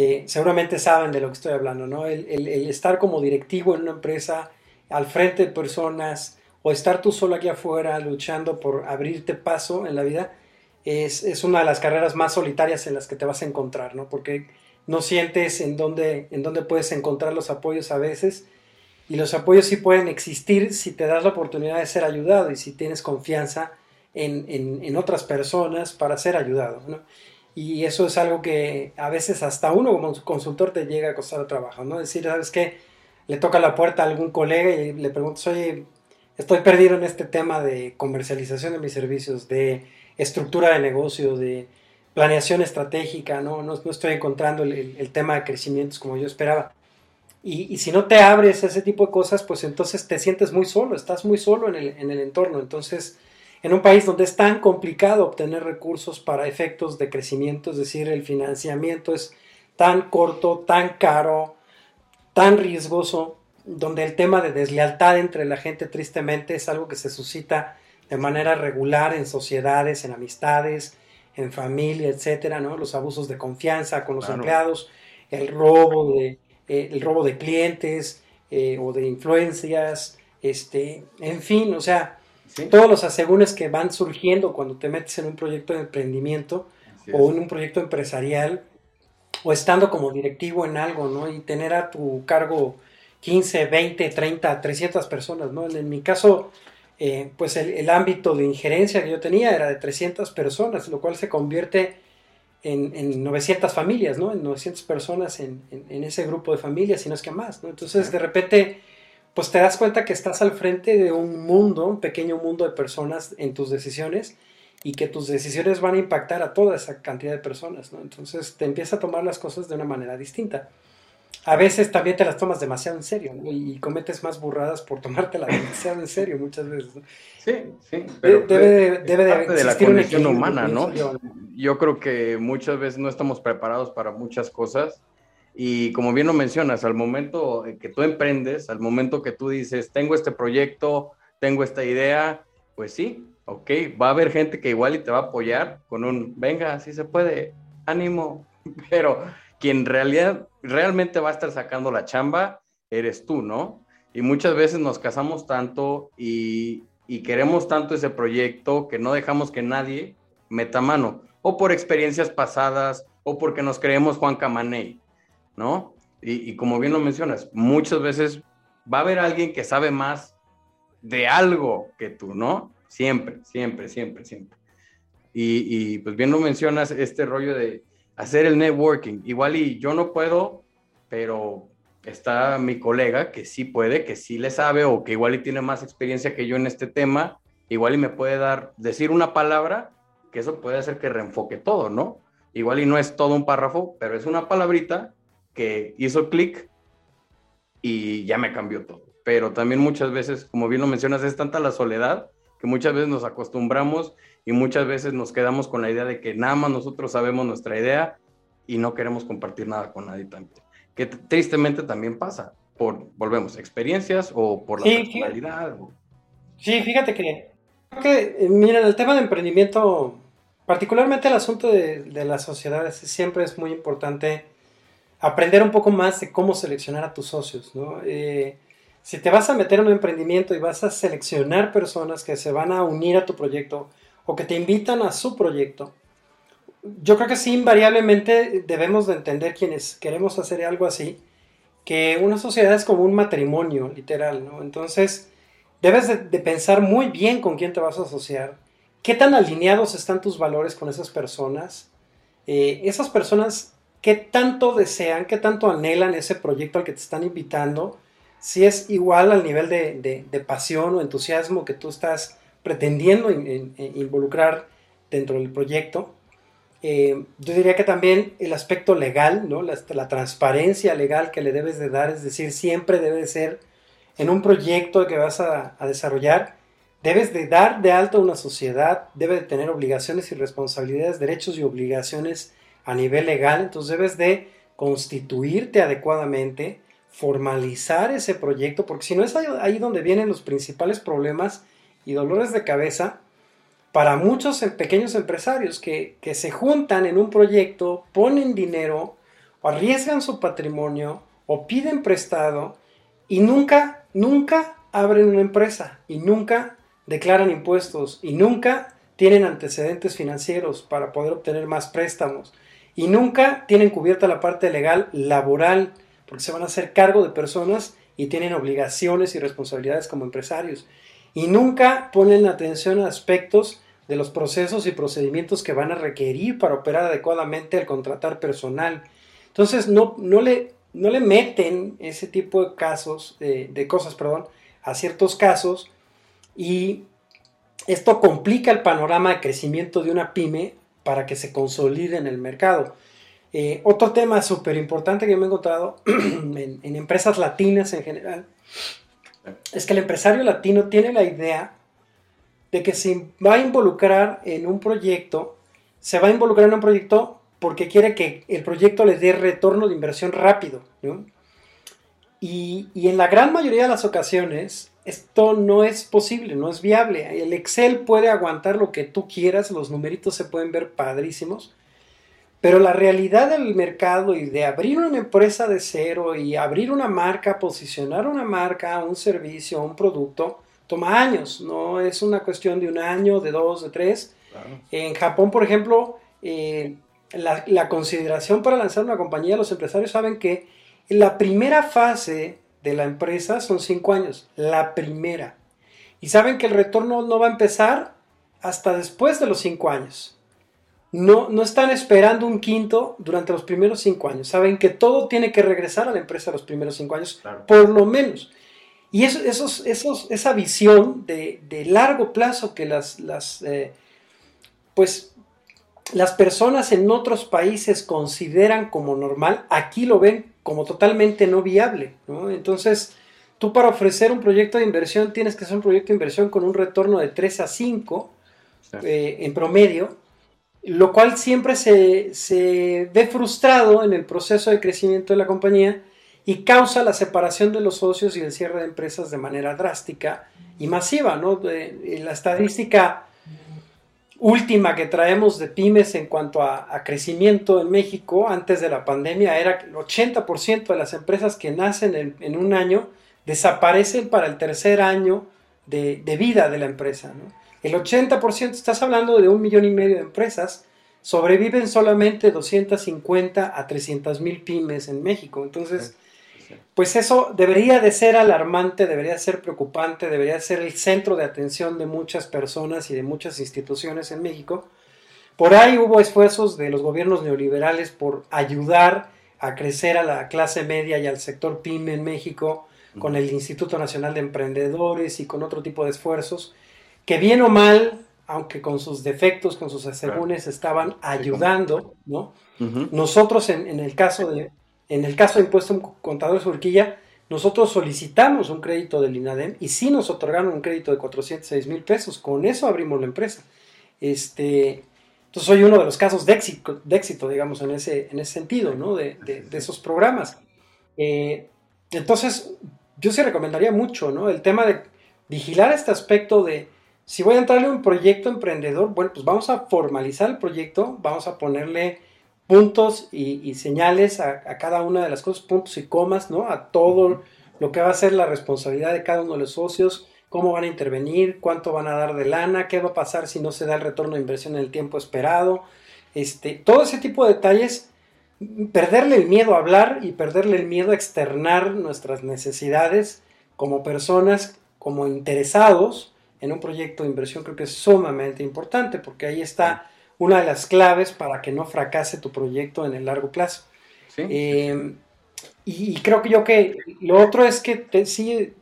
Speaker 2: eh, seguramente saben de lo que estoy hablando, ¿no? El, estar como directivo en una empresa, al frente de personas, o estar tú solo aquí afuera luchando por abrirte paso en la vida, es, una de las carreras más solitarias en las que te vas a encontrar, ¿no? Porque no sientes en dónde, en dónde puedes encontrar los apoyos a veces, y los apoyos sí pueden existir si te das la oportunidad de ser ayudado y si tienes confianza en, en otras personas para ser ayudado, ¿no? Y eso es algo que a veces hasta uno como consultor te llega a costar trabajo, ¿no? Decir, ¿sabes qué? Le toca la puerta a algún colega y le preguntas, oye, estoy perdido en este tema de comercialización de mis servicios, de estructura de negocio, de planeación estratégica, ¿no? No, no estoy encontrando el, el, tema de crecimientos como yo esperaba. Y, y, si no te abres a ese tipo de cosas, pues entonces te sientes muy solo, estás muy solo en el, en el entorno. Entonces, en un país donde es tan complicado obtener recursos para efectos de crecimiento, es decir, el financiamiento es tan corto, tan caro, tan riesgoso, donde el tema de deslealtad entre la gente tristemente es algo que se suscita de manera regular en sociedades, en amistades, en familia, etcétera, ¿no? Los abusos de confianza con los empleados, el robo de, eh, el robo de clientes eh, o de influencias, este, en fin, o sea, todos los asegúnes que van surgiendo cuando te metes en un proyecto de emprendimiento o en un proyecto empresarial o estando como directivo en algo, ¿no? Y tener a tu cargo 15, 20, 30, 300 personas, ¿no? En, mi caso, eh, pues el, ámbito de injerencia que yo tenía era de 300 personas, lo cual se convierte en, en 900 familias, ¿no? En 900 personas en, en, ese grupo de familias, si no es que más, ¿no? Entonces, de repente pues te das cuenta que estás al frente de un mundo, un pequeño mundo de personas en tus decisiones y que tus decisiones van a impactar a toda esa cantidad de personas, ¿no? Entonces te empieza a tomar las cosas de una manera distinta. A veces también te las tomas demasiado en serio y cometes más burradas por tomártelas (laughs) demasiado en serio muchas veces.
Speaker 1: Sí, sí. Pero debe, debe de, de la condición humana, ¿no? Yo creo que muchas veces no estamos preparados para muchas cosas y como bien lo mencionas, al momento que tú emprendes, al momento que tú dices, tengo este proyecto, tengo esta idea, pues sí, ok, va a haber gente que igual y te va a apoyar con un, venga, así se puede, ánimo, (laughs) pero quien realidad, realmente va a estar sacando la chamba, eres tú, ¿no? Y muchas veces nos casamos tanto y, y queremos tanto ese proyecto que no dejamos que nadie meta mano, o por experiencias pasadas, o porque nos creemos Juan Camaney. ¿No? Y, como bien lo mencionas, muchas veces va a haber alguien que sabe más de algo que tú, ¿no? Siempre, siempre, siempre, siempre. Y, pues bien lo mencionas, este rollo de hacer el networking. Igual y yo no puedo, pero está mi colega que sí puede, que sí le sabe o que igual y tiene más experiencia que yo en este tema, igual y me puede dar, decir una palabra, que eso puede hacer que reenfoque todo, ¿no? Igual y no es todo un párrafo, pero es una palabrita que hizo clic y ya me cambió todo. Pero también muchas veces, como bien lo mencionas, es tanta la soledad que muchas veces nos acostumbramos y muchas veces nos quedamos con la idea de que nada más nosotros sabemos nuestra idea y no queremos compartir nada con nadie también. Que tristemente también pasa por, volvemos, experiencias o por la sí, personalidad.
Speaker 2: Sí, fíjate que, que, eh, mira, el tema de emprendimiento, particularmente el asunto de, de las sociedades, siempre es muy importante aprender un poco más de cómo seleccionar a tus socios, ¿no? Eh, si te vas a meter en un emprendimiento y vas a seleccionar personas que se van a unir a tu proyecto o que te invitan a su proyecto, yo creo que sí, invariablemente debemos de entender quienes queremos hacer algo así, que una sociedad es como un matrimonio, literal, ¿no? Entonces, debes de, pensar muy bien con quién te vas a asociar, qué tan alineados están tus valores con esas personas, eh, esas personas qué tanto desean, qué tanto anhelan ese proyecto al que te están invitando, si es igual al nivel de, pasión o entusiasmo que tú estás pretendiendo involucrar dentro del proyecto. Eh, yo diría que también el aspecto legal, ¿no? La, transparencia legal que le debes de dar, es decir, siempre debe ser en un proyecto que vas a, a desarrollar, debes de dar de alto a una sociedad, debe de tener obligaciones y responsabilidades, derechos y obligaciones a nivel legal, entonces debes de constituirte adecuadamente, formalizar ese proyecto, porque si no es ahí donde vienen los principales problemas y dolores de cabeza para muchos em, pequeños empresarios que, que se juntan en un proyecto, ponen dinero, arriesgan su patrimonio o piden prestado y nunca, nunca abren una empresa y nunca declaran impuestos y nunca tienen antecedentes financieros para poder obtener más préstamos y nunca tienen cubierta la parte legal laboral, porque se van a hacer cargo de personas y tienen obligaciones y responsabilidades como empresarios. Y nunca ponen atención a aspectos de los procesos y procedimientos que van a requerir para operar adecuadamente al contratar personal. Entonces no, no, le, no le meten ese tipo de casos, de cosas, perdón, a ciertos casos y esto complica el panorama de crecimiento de una pyme para que se consolide en el mercado. Eh, otro tema súper importante que me he encontrado (clears throat) en, empresas latinas en general es que el empresario latino tiene la idea de que se va a involucrar en un proyecto, se va a involucrar en un proyecto porque quiere que el proyecto le dé retorno de inversión rápido. Y, en la gran mayoría de las ocasiones esto no es posible, no es viable. El Excel puede aguantar lo que tú quieras, los numeritos se pueden ver padrísimos, pero la realidad del mercado y de abrir una empresa de cero y abrir una marca, posicionar una marca, un servicio, un producto, toma años, no es una cuestión de un año, de dos, de tres. En Japón, por ejemplo, eh, la, la consideración para lanzar una compañía, los empresarios saben que la primera fase de la empresa son cinco años, la primera. Y saben que el retorno no va a empezar hasta después de los cinco años. No, no están esperando un quinto durante los primeros cinco años. Saben que todo tiene que regresar a la empresa los primeros cinco años, por lo menos. Y eso, esos, esos, esa visión de, largo plazo que las, las, eh, pues, las personas en otros países consideran como normal, aquí lo ven como totalmente no viable. Entonces, tú para ofrecer un proyecto de inversión tienes que hacer un proyecto de inversión con un retorno de 3 a 5 eh, en promedio, lo cual siempre se, se, ve frustrado en el proceso de crecimiento de la compañía y causa la separación de los socios y el cierre de empresas de manera drástica y masiva. ¿no? la estadística última que traemos de pymes en cuanto a, crecimiento en México antes de la pandemia era que el 80% de las empresas que nacen en, un año desaparecen para el tercer año de, vida de la empresa. El 80%, estás hablando de un millón y medio de empresas, sobreviven solamente 250 a 300 mil pymes en México. Entonces, pues eso debería de ser alarmante, debería ser preocupante, debería ser el centro de atención de muchas personas y de muchas instituciones en México. Por ahí hubo esfuerzos de los gobiernos neoliberales por ayudar a crecer a la clase media y al sector PYME en México con el Instituto Nacional de Emprendedores y con otro tipo de esfuerzos, que bien o mal, aunque con sus defectos, con sus asegúnes, estaban ayudando, ¿no? Nosotros en, el caso de, en el caso de impuesto contador Urquilla, nosotros solicitamos un crédito del INADEM y sí nos otorgaron un crédito de 406 mil pesos. Con eso abrimos la empresa. Este, entonces soy uno de los casos de éxito, de éxito digamos, en ese, en ese sentido, ¿no? De, esos programas. Eh, entonces, yo sí recomendaría mucho, ¿no? El tema de vigilar este aspecto de, si voy a entrarle a un proyecto emprendedor, bueno, pues vamos a formalizar el proyecto, vamos a ponerle puntos y, señales a, cada una de las cosas, puntos y comas, ¿no? A todo lo que va a ser la responsabilidad de cada uno de los socios, cómo van a intervenir, cuánto van a dar de lana, qué va a pasar si no se da el retorno de inversión en el tiempo esperado. Este, todo ese tipo de detalles, perderle el miedo a hablar y perderle el miedo a externar nuestras necesidades como personas, como interesados en un proyecto de inversión, creo que es sumamente importante porque ahí está una de las claves para que no fracase tu proyecto en el largo plazo. Eh, y, creo que yo que lo otro es que sí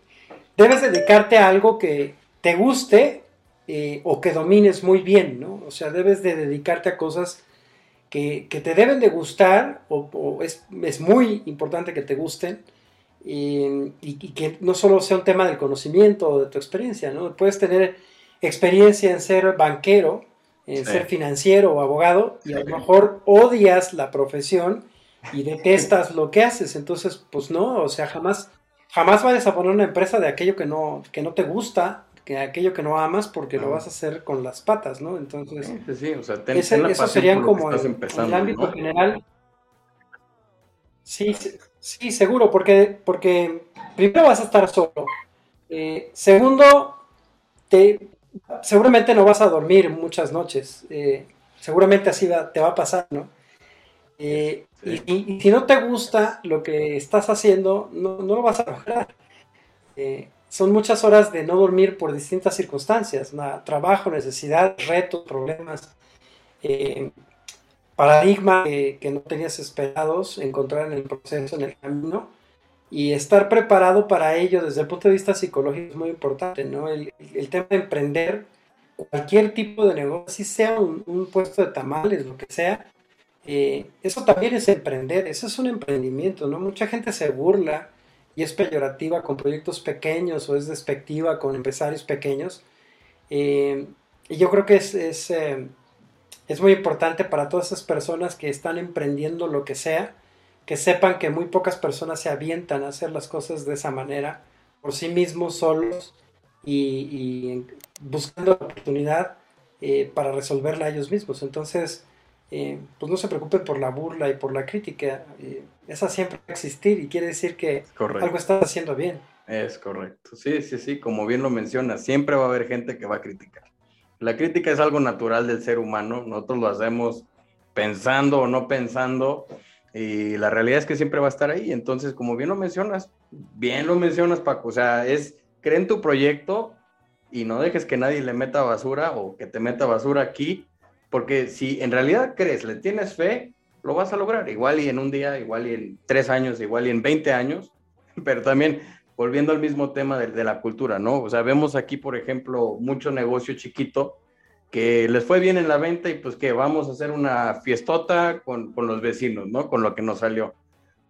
Speaker 2: debes dedicarte a algo que te guste eh, o que domines muy bien, ¿no? O sea, debes de dedicarte a cosas que, te deben de gustar o, es, muy importante que te gusten y, y, que no solo sea un tema del conocimiento o de tu experiencia, ¿no? Puedes tener experiencia en ser banquero, en ser financiero o abogado y a lo mejor odias la profesión y detestas lo que haces. Entonces, pues no, o sea, jamás, jamás vayas a poner una empresa de aquello que no, que no te gusta, que aquello que no amas, porque lo vas a hacer con las patas, ¿no? Entonces,
Speaker 1: sí, o sea,
Speaker 2: eso serían como en, el ámbito general. Sí, sí, seguro, porque, porque primero vas a estar solo. Eh, segundo, te, seguramente no vas a dormir muchas noches. Eh, seguramente así te va a pasar, ¿no? Eh, y, si no te gusta lo que estás haciendo, no, lo vas a lograr. Eh, son muchas horas de no dormir por distintas circunstancias, trabajo, necesidad, retos, problemas, paradigma que, no tenías esperados, encontrar en el proceso, en el camino, y estar preparado para ello desde el punto de vista psicológico es muy importante, ¿no? El, tema de emprender cualquier tipo de negocio, sea un, puesto de tamales, lo que sea, eh, eso también es emprender, eso es un emprendimiento, ¿no? Mucha gente se burla y es peyorativa con proyectos pequeños o es despectiva con empresarios pequeños. Eh, y yo creo que es, es, eh, es muy importante para todas esas personas que están emprendiendo lo que sea, que sepan que muy pocas personas se avientan a hacer las cosas de esa manera, por sí mismos, solos y, buscando la oportunidad eh, para resolverla ellos mismos. Entonces, eh, pues no se preocupen por la burla y por la crítica. Eh, esa siempre va a existir y quiere decir que algo está haciendo bien.
Speaker 1: Es correcto. Sí, sí, sí, como bien lo mencionas, siempre va a haber gente que va a criticar. La crítica es algo natural del ser humano, nosotros lo hacemos pensando o no pensando, y la realidad es que siempre va a estar ahí. Entonces, como bien lo mencionas, bien lo mencionas, Paco, o sea, es creen en tu proyecto y no dejes que nadie le meta basura o que te meta basura aquí, porque si en realidad crees, le tienes fe, lo vas a lograr, igual y en un día, igual y en tres años, igual y en 20 años, (laughs) pero también volviendo al mismo tema de, de la cultura, ¿no? O sea, vemos aquí, por ejemplo, mucho negocio chiquito que les fue bien en la venta y pues que vamos a hacer una fiestota con, con, los vecinos, ¿no? Con lo que nos salió.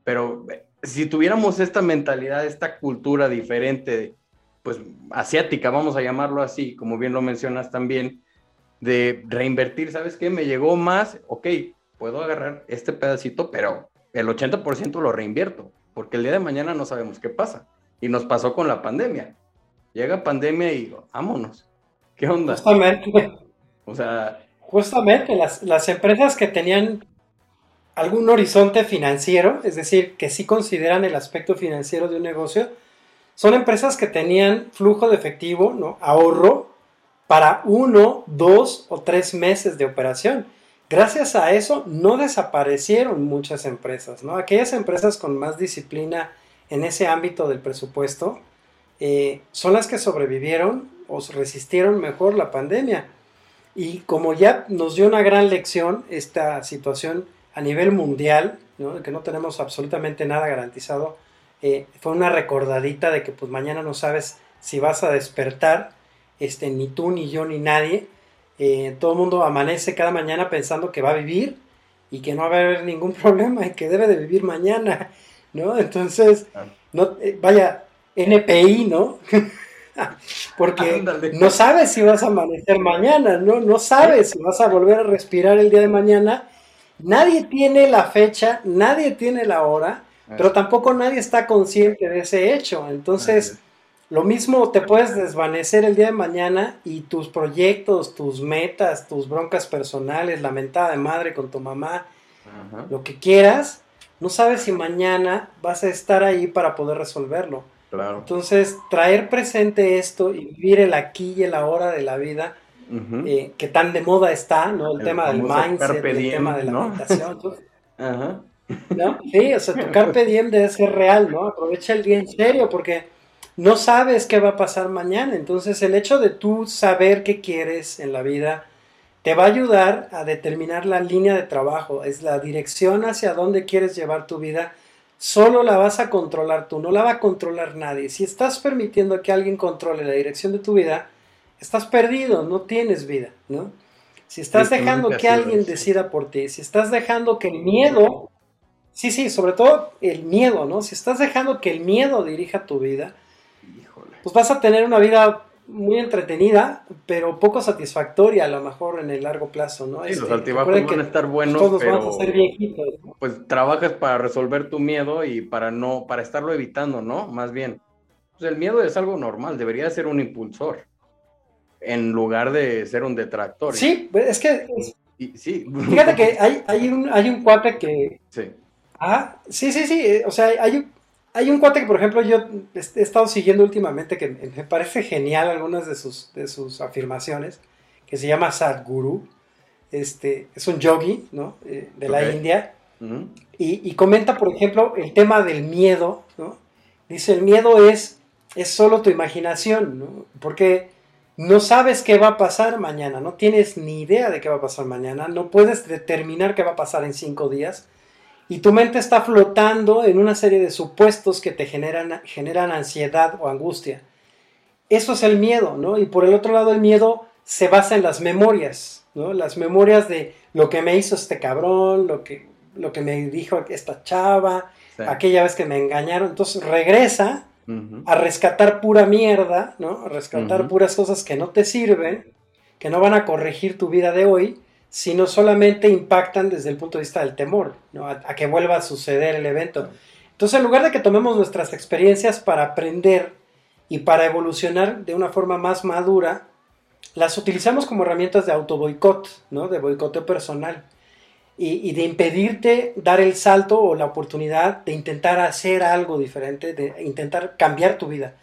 Speaker 1: Pero eh, si tuviéramos esta mentalidad, esta cultura diferente, pues asiática, vamos a llamarlo así, como bien lo mencionas también, de reinvertir, ¿sabes qué? Me llegó más, ok, puedo agarrar este pedacito, pero el 80% lo reinvierto, porque el día de mañana no sabemos qué pasa. Y nos pasó con la pandemia. Llega pandemia y vámonos. ¿Qué onda?
Speaker 2: Justamente.
Speaker 1: O sea...
Speaker 2: Justamente, las, empresas que tenían algún horizonte financiero, es decir, que sí consideran el aspecto financiero de un negocio, son empresas que tenían flujo de efectivo, ¿no? ahorro, para uno, dos o tres meses de operación. Gracias a eso no desaparecieron muchas empresas, ¿no? Aquellas empresas con más disciplina en ese ámbito del presupuesto eh, son las que sobrevivieron o resistieron mejor la pandemia. Y como ya nos dio una gran lección esta situación a nivel mundial, ¿no? que no tenemos absolutamente nada garantizado, eh, fue una recordadita de que pues mañana no sabes si vas a despertar, este, ni tú, ni yo, ni nadie. Eh, todo el mundo amanece cada mañana pensando que va a vivir y que no va a haber ningún (laughs) problema y que debe de vivir mañana, ¿no? Entonces, no, eh, vaya, NPI, ¿no? (laughs) (laughs) Porque no sabes si vas a amanecer mañana, ¿no? No sabes si vas a volver a respirar el día de mañana. Nadie tiene la fecha, nadie tiene la hora, pero tampoco nadie está consciente de ese hecho. Entonces, lo mismo te puedes desvanecer el día de mañana y tus proyectos, tus metas, tus broncas personales, la mentada de madre con tu mamá, lo que quieras, no sabes si mañana vas a estar ahí para poder resolverlo. Entonces, traer presente esto y vivir el aquí y el ahora de la vida, eh, que tan de moda está, ¿no? El, tema del mindset, el tema de la meditación. (laughs) Ajá. ¿no? Sí, o sea, tu carpe diem debe ser real, ¿no? Aprovecha el día en serio porque no sabes qué va a pasar mañana. Entonces, el hecho de tú saber qué quieres en la vida te va a ayudar a determinar la línea de trabajo, es la dirección hacia dónde quieres llevar tu vida solo la vas a controlar tú, no la va a controlar nadie. Si estás permitiendo que alguien controle la dirección de tu vida, estás perdido, no tienes vida, ¿no? Si estás dejando que alguien decida por ti, si estás dejando que el miedo, sí, sí, sobre todo el miedo, ¿no? Si estás dejando que el miedo dirija tu vida, pues vas a tener una vida muy entretenida, pero poco satisfactoria a lo mejor en el largo plazo, ¿no?
Speaker 1: Sí, los este, altibajos van a estar buenos, todos pero vamos a ser viejitos. Pues trabajas para resolver tu miedo y para no, para estarlo evitando, ¿no? Más bien. Pues el miedo es algo normal, debería ser un impulsor en lugar de ser un detractor.
Speaker 2: Sí, es que sí. fíjate que hay, hay, un, hay un cuate que... Sí. Ah, sí, sí, sí, o sea, hay un, hay un cuate que, por ejemplo, yo he estado siguiendo últimamente que me parece genial algunas de sus, de sus afirmaciones, que se llama Sadhguru. Este, es un yogi, ¿no? Eh, de la India. y, comenta, por ejemplo, el tema del miedo, ¿no? Dice, el miedo es, es solo tu imaginación, ¿no? Porque no sabes qué va a pasar mañana, no tienes ni idea de qué va a pasar mañana, no puedes determinar qué va a pasar en cinco días y tu mente está flotando en una serie de supuestos que te generan, generan ansiedad o angustia. Eso es el miedo, ¿no? Y por el otro lado, el miedo se basa en las memorias, ¿no? Las memorias de lo que me hizo este cabrón, lo que, lo que me dijo esta chava, aquella vez que me engañaron. Entonces regresa a rescatar pura mierda, ¿no? A rescatar puras cosas que no te sirven, que no van a corregir tu vida de hoy sino solamente impactan desde el punto de vista del temor, a, que vuelva a suceder el evento. Entonces, en lugar de que tomemos nuestras experiencias para aprender y para evolucionar de una forma más madura, las utilizamos como herramientas de auto boicot, ¿no? de boicoteo personal, y, de impedirte dar el salto o la oportunidad de intentar hacer algo diferente, de intentar cambiar tu vida.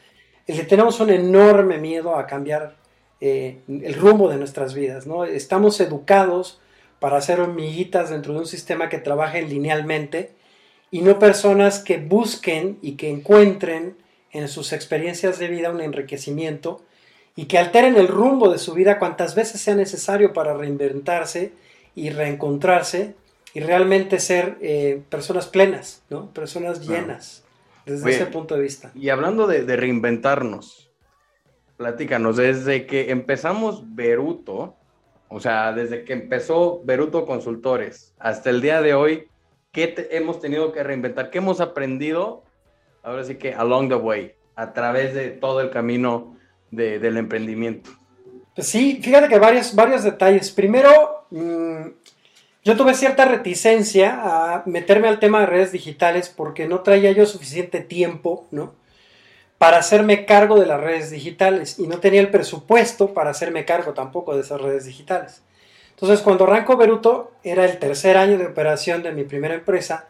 Speaker 2: El tenemos un enorme miedo a cambiar eh, el rumbo de nuestras vidas, ¿no? Estamos educados para ser hormiguitas dentro de un sistema que trabaje linealmente y no personas que busquen y que encuentren en sus experiencias de vida un enriquecimiento y que alteren el rumbo de su vida cuantas veces sea necesario para reinventarse y reencontrarse y realmente ser eh, personas plenas, ¿no? personas llenas desde ese punto de vista.
Speaker 1: Y hablando de, de reinventarnos, Platícanos, desde que empezamos Beruto, o sea, desde que empezó Beruto Consultores hasta el día de hoy, ¿qué hemos tenido que reinventar? ¿Qué hemos aprendido? Ahora sí que along the way, a través de todo el camino del emprendimiento.
Speaker 2: Pues sí, fíjate que varios, varios detalles. Primero, mm, yo tuve cierta reticencia a meterme al tema de redes digitales porque no traía yo suficiente tiempo, ¿no? Para hacerme cargo de las redes digitales y no tenía el presupuesto para hacerme cargo tampoco de esas redes digitales. Entonces, cuando arrancó Beruto, era el tercer año de operación de mi primera empresa.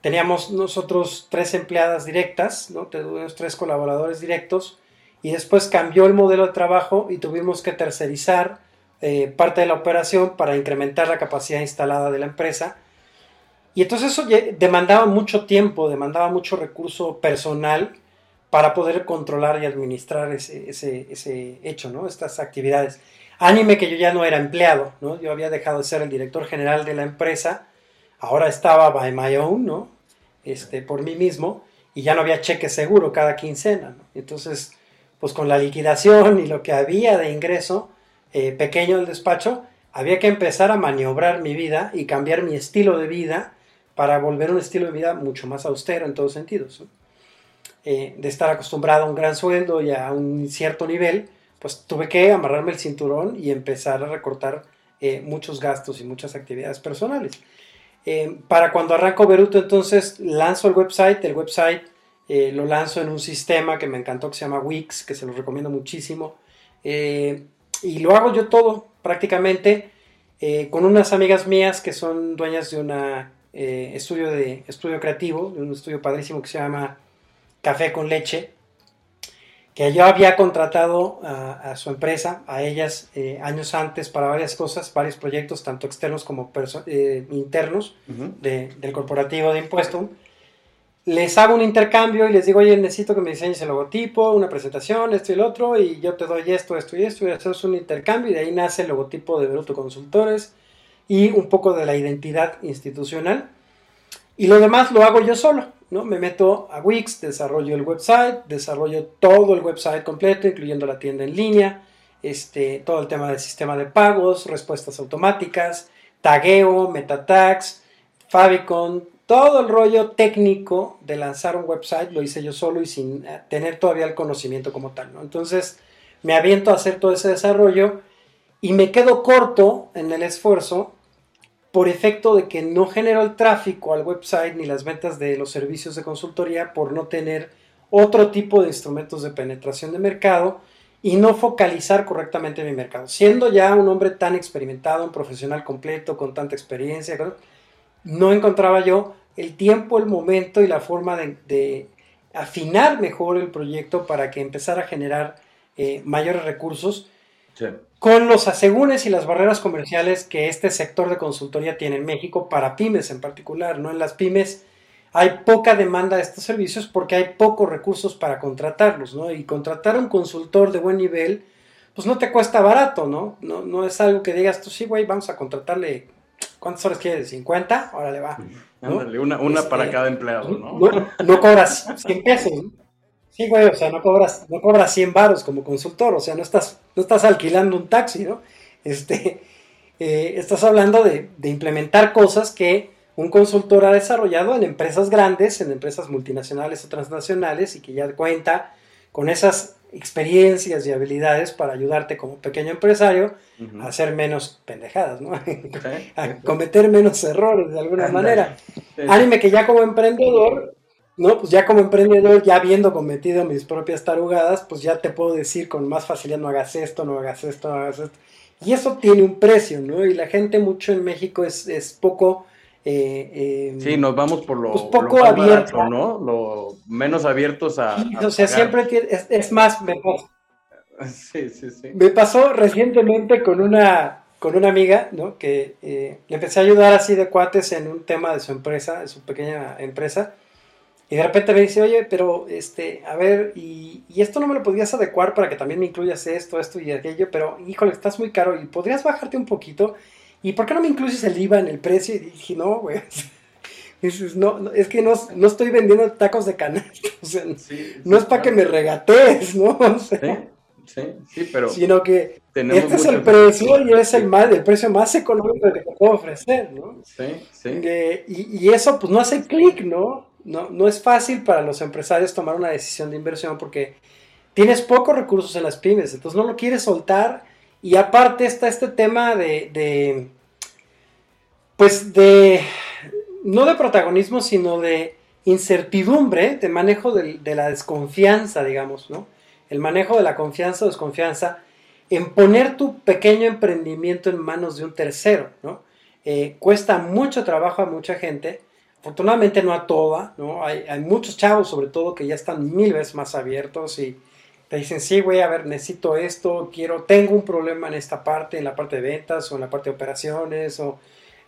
Speaker 2: Teníamos nosotros tres empleadas directas, ¿no? tuvimos tres colaboradores directos y después cambió el modelo de trabajo y tuvimos que tercerizar eh, parte de la operación para incrementar la capacidad instalada de la empresa. Y entonces eso demandaba mucho tiempo, demandaba mucho recurso personal para poder controlar y administrar ese, ese, ese, hecho, ¿no? Estas actividades. Ánime que yo ya no era empleado, ¿no? Yo había dejado de ser el director general de la empresa ahora estaba by my own, ¿no? Este, por mí mismo, y ya no había cheque seguro cada quincena. Entonces, pues con la liquidación y lo que había de ingreso eh, pequeño del despacho, había que empezar a maniobrar mi vida y cambiar mi estilo de vida para volver un estilo de vida mucho más austero en todos sentidos. Eh, de estar acostumbrado a un gran sueldo y a un cierto nivel, pues tuve que amarrarme el cinturón y empezar a recortar eh, muchos gastos y muchas actividades personales. Eh, para cuando arranco Beruto, entonces lanzo el website, el website lo lanzo en un sistema que me encantó que se llama Wix, que se lo recomiendo muchísimo, y lo hago yo todo prácticamente con unas amigas mías que son dueñas de eh, estudio, de, estudio creativo, un estudio padrísimo que se llama Café con Leche, que yo había contratado a, su empresa, a ellas, eh, años antes para varias cosas, varios proyectos, tanto externos como eh, internos del corporativo de impuesto. Les hago un intercambio y les digo, oye, necesito que me diseñes el logotipo, una presentación, esto y el otro, y yo te doy esto, esto y esto, y hacemos un intercambio, y de ahí nace el logotipo de Bruto Consultores, y un poco de la identidad institucional. Y lo demás lo hago yo solo, ¿no? Me meto a Wix, desarrollo el website, desarrollo todo el website completo, incluyendo la tienda en línea, este, todo el tema del sistema de pagos, respuestas automáticas, tagueo, meta tags, favicon, todo el rollo técnico de lanzar un website lo hice yo solo y sin eh, tener todavía el conocimiento como tal, ¿no? Entonces me aviento a hacer todo ese desarrollo y me quedo corto en el esfuerzo por efecto de que no genero el tráfico al website ni las ventas de los servicios de consultoría por no tener otro tipo de instrumentos de penetración de mercado y no focalizar correctamente mi mercado. Siendo ya un hombre tan experimentado, un profesional completo, con tanta experiencia, no encontraba yo el tiempo, el momento y la forma de, afinar mejor el proyecto para que empezara a generar eh, mayores recursos con los asegúnes y las barreras comerciales que este sector de consultoría tiene en México para pymes en particular, ¿no? En las pymes hay poca demanda de estos servicios porque hay pocos recursos para contratarlos, ¿no? Y contratar a un consultor de buen nivel, pues no te cuesta barato, ¿no? No, no es algo que digas tú, sí, güey, vamos a contratarle, ¿cuántas horas quieres? ¿50? Órale, va.
Speaker 1: una, una para este, cada empleado, ¿no?
Speaker 2: No, no cobras 100 pesos, ¿no? Sí, güey, o sea, no cobras, no cobras 100 varos como consultor, o sea, no estás, no estás alquilando un taxi, ¿no? Este, (laughs) eh, estás hablando de, implementar cosas que un consultor ha desarrollado en empresas grandes, en empresas multinacionales o transnacionales y que ya cuenta con esas experiencias y habilidades para ayudarte como pequeño empresario a hacer menos pendejadas, ¿no? (laughs) a cometer menos errores de alguna manera. Ánime que ya como emprendedor ¿no? Pues ya como emprendedor, ya habiendo cometido mis propias tarugadas, pues ya te puedo decir con más facilidad, no hagas esto, no hagas esto, no hagas esto. Y eso tiene un precio, ¿no? Y la gente mucho en México es, es poco... Eh,
Speaker 1: em, sí, nos vamos por lo,
Speaker 2: pues poco abierto,
Speaker 1: ¿no? Lo menos abiertos a...
Speaker 2: o sea, siempre es, es más, me pasó, (laughs)
Speaker 1: sí, sí, sí.
Speaker 2: Me pasó recientemente con una, con una amiga, ¿no? Que eh, le empecé a ayudar así de cuates en un tema de su empresa, de su pequeña empresa y de repente me dice, oye, pero, este, a ver, y, esto no me lo podrías adecuar para que también me incluyas esto, esto y aquello, pero, híjole, estás muy caro y podrías bajarte un poquito. ¿Y por qué no me incluyes el IVA en el precio? Y dije, no, güey. (laughs) Dices, no, es que no, estoy vendiendo tacos de canasta. (laughs) O sea, no es para que me regatees, ¿no? (laughs)
Speaker 1: sí, sí, sí, pero.
Speaker 2: Sino que este es el precio y es el, más, el precio más económico que te puedo ofrecer, ¿no?
Speaker 1: Sí, sí.
Speaker 2: Eh, y, y, eso, pues no hace clic, ¿no? No, no es fácil para los empresarios tomar una decisión de inversión porque tienes pocos recursos en las pymes, entonces no lo quieres soltar. Y aparte está este tema de, pues de, no de protagonismo, sino de incertidumbre, de manejo de, la desconfianza, digamos, ¿no? El manejo de la confianza o desconfianza en poner tu pequeño emprendimiento en manos de un tercero, ¿no? Eh, cuesta mucho trabajo a mucha gente afortunadamente no a toda, ¿no? Hay, muchos chavos sobre todo que ya están mil veces más abiertos y te dicen, sí, güey, a ver, necesito esto, quiero, tengo un problema en esta parte, en la parte de ventas o en la parte de operaciones, o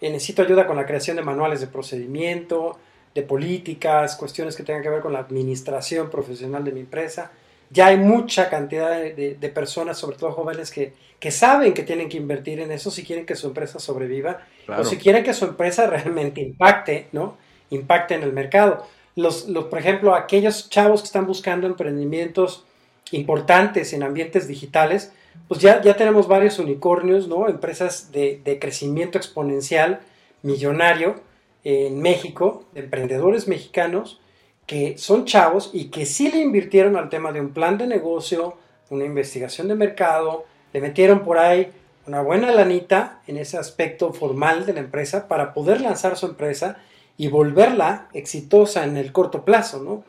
Speaker 2: eh, necesito ayuda con la creación de manuales de procedimiento, de políticas, cuestiones que tengan que ver con la administración profesional de mi empresa. ya hay mucha cantidad de, personas, sobre todo jóvenes, que, que, saben que tienen que invertir en eso si quieren que su empresa sobreviva o si quieren que su empresa (laughs) realmente impacte, ¿no? Impacte en el mercado. Los, los, por ejemplo, aquellos chavos que están buscando emprendimientos importantes en ambientes digitales, pues ya, ya tenemos varios unicornios, ¿no? Empresas de, de crecimiento exponencial, millonario, en México, emprendedores mexicanos, que son chavos y que sí le invirtieron al tema de un plan de negocio, una investigación de mercado, le metieron por ahí una buena lanita en ese aspecto formal de la empresa para poder lanzar su empresa y volverla exitosa en el corto plazo, ¿no?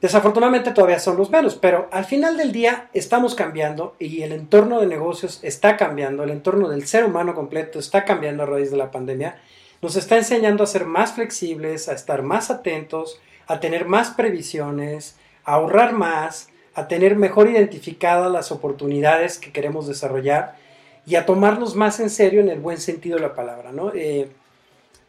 Speaker 2: Desafortunadamente todavía son los menos, pero al final del día estamos cambiando y el entorno de negocios está cambiando, el entorno del ser humano completo está cambiando a raíz de la pandemia. Nos está enseñando a ser más flexibles, a estar más atentos, a tener más previsiones, a ahorrar más, a tener mejor identificadas las oportunidades que queremos desarrollar y a tomarnos más en serio en el buen sentido de la palabra, ¿no? Eh,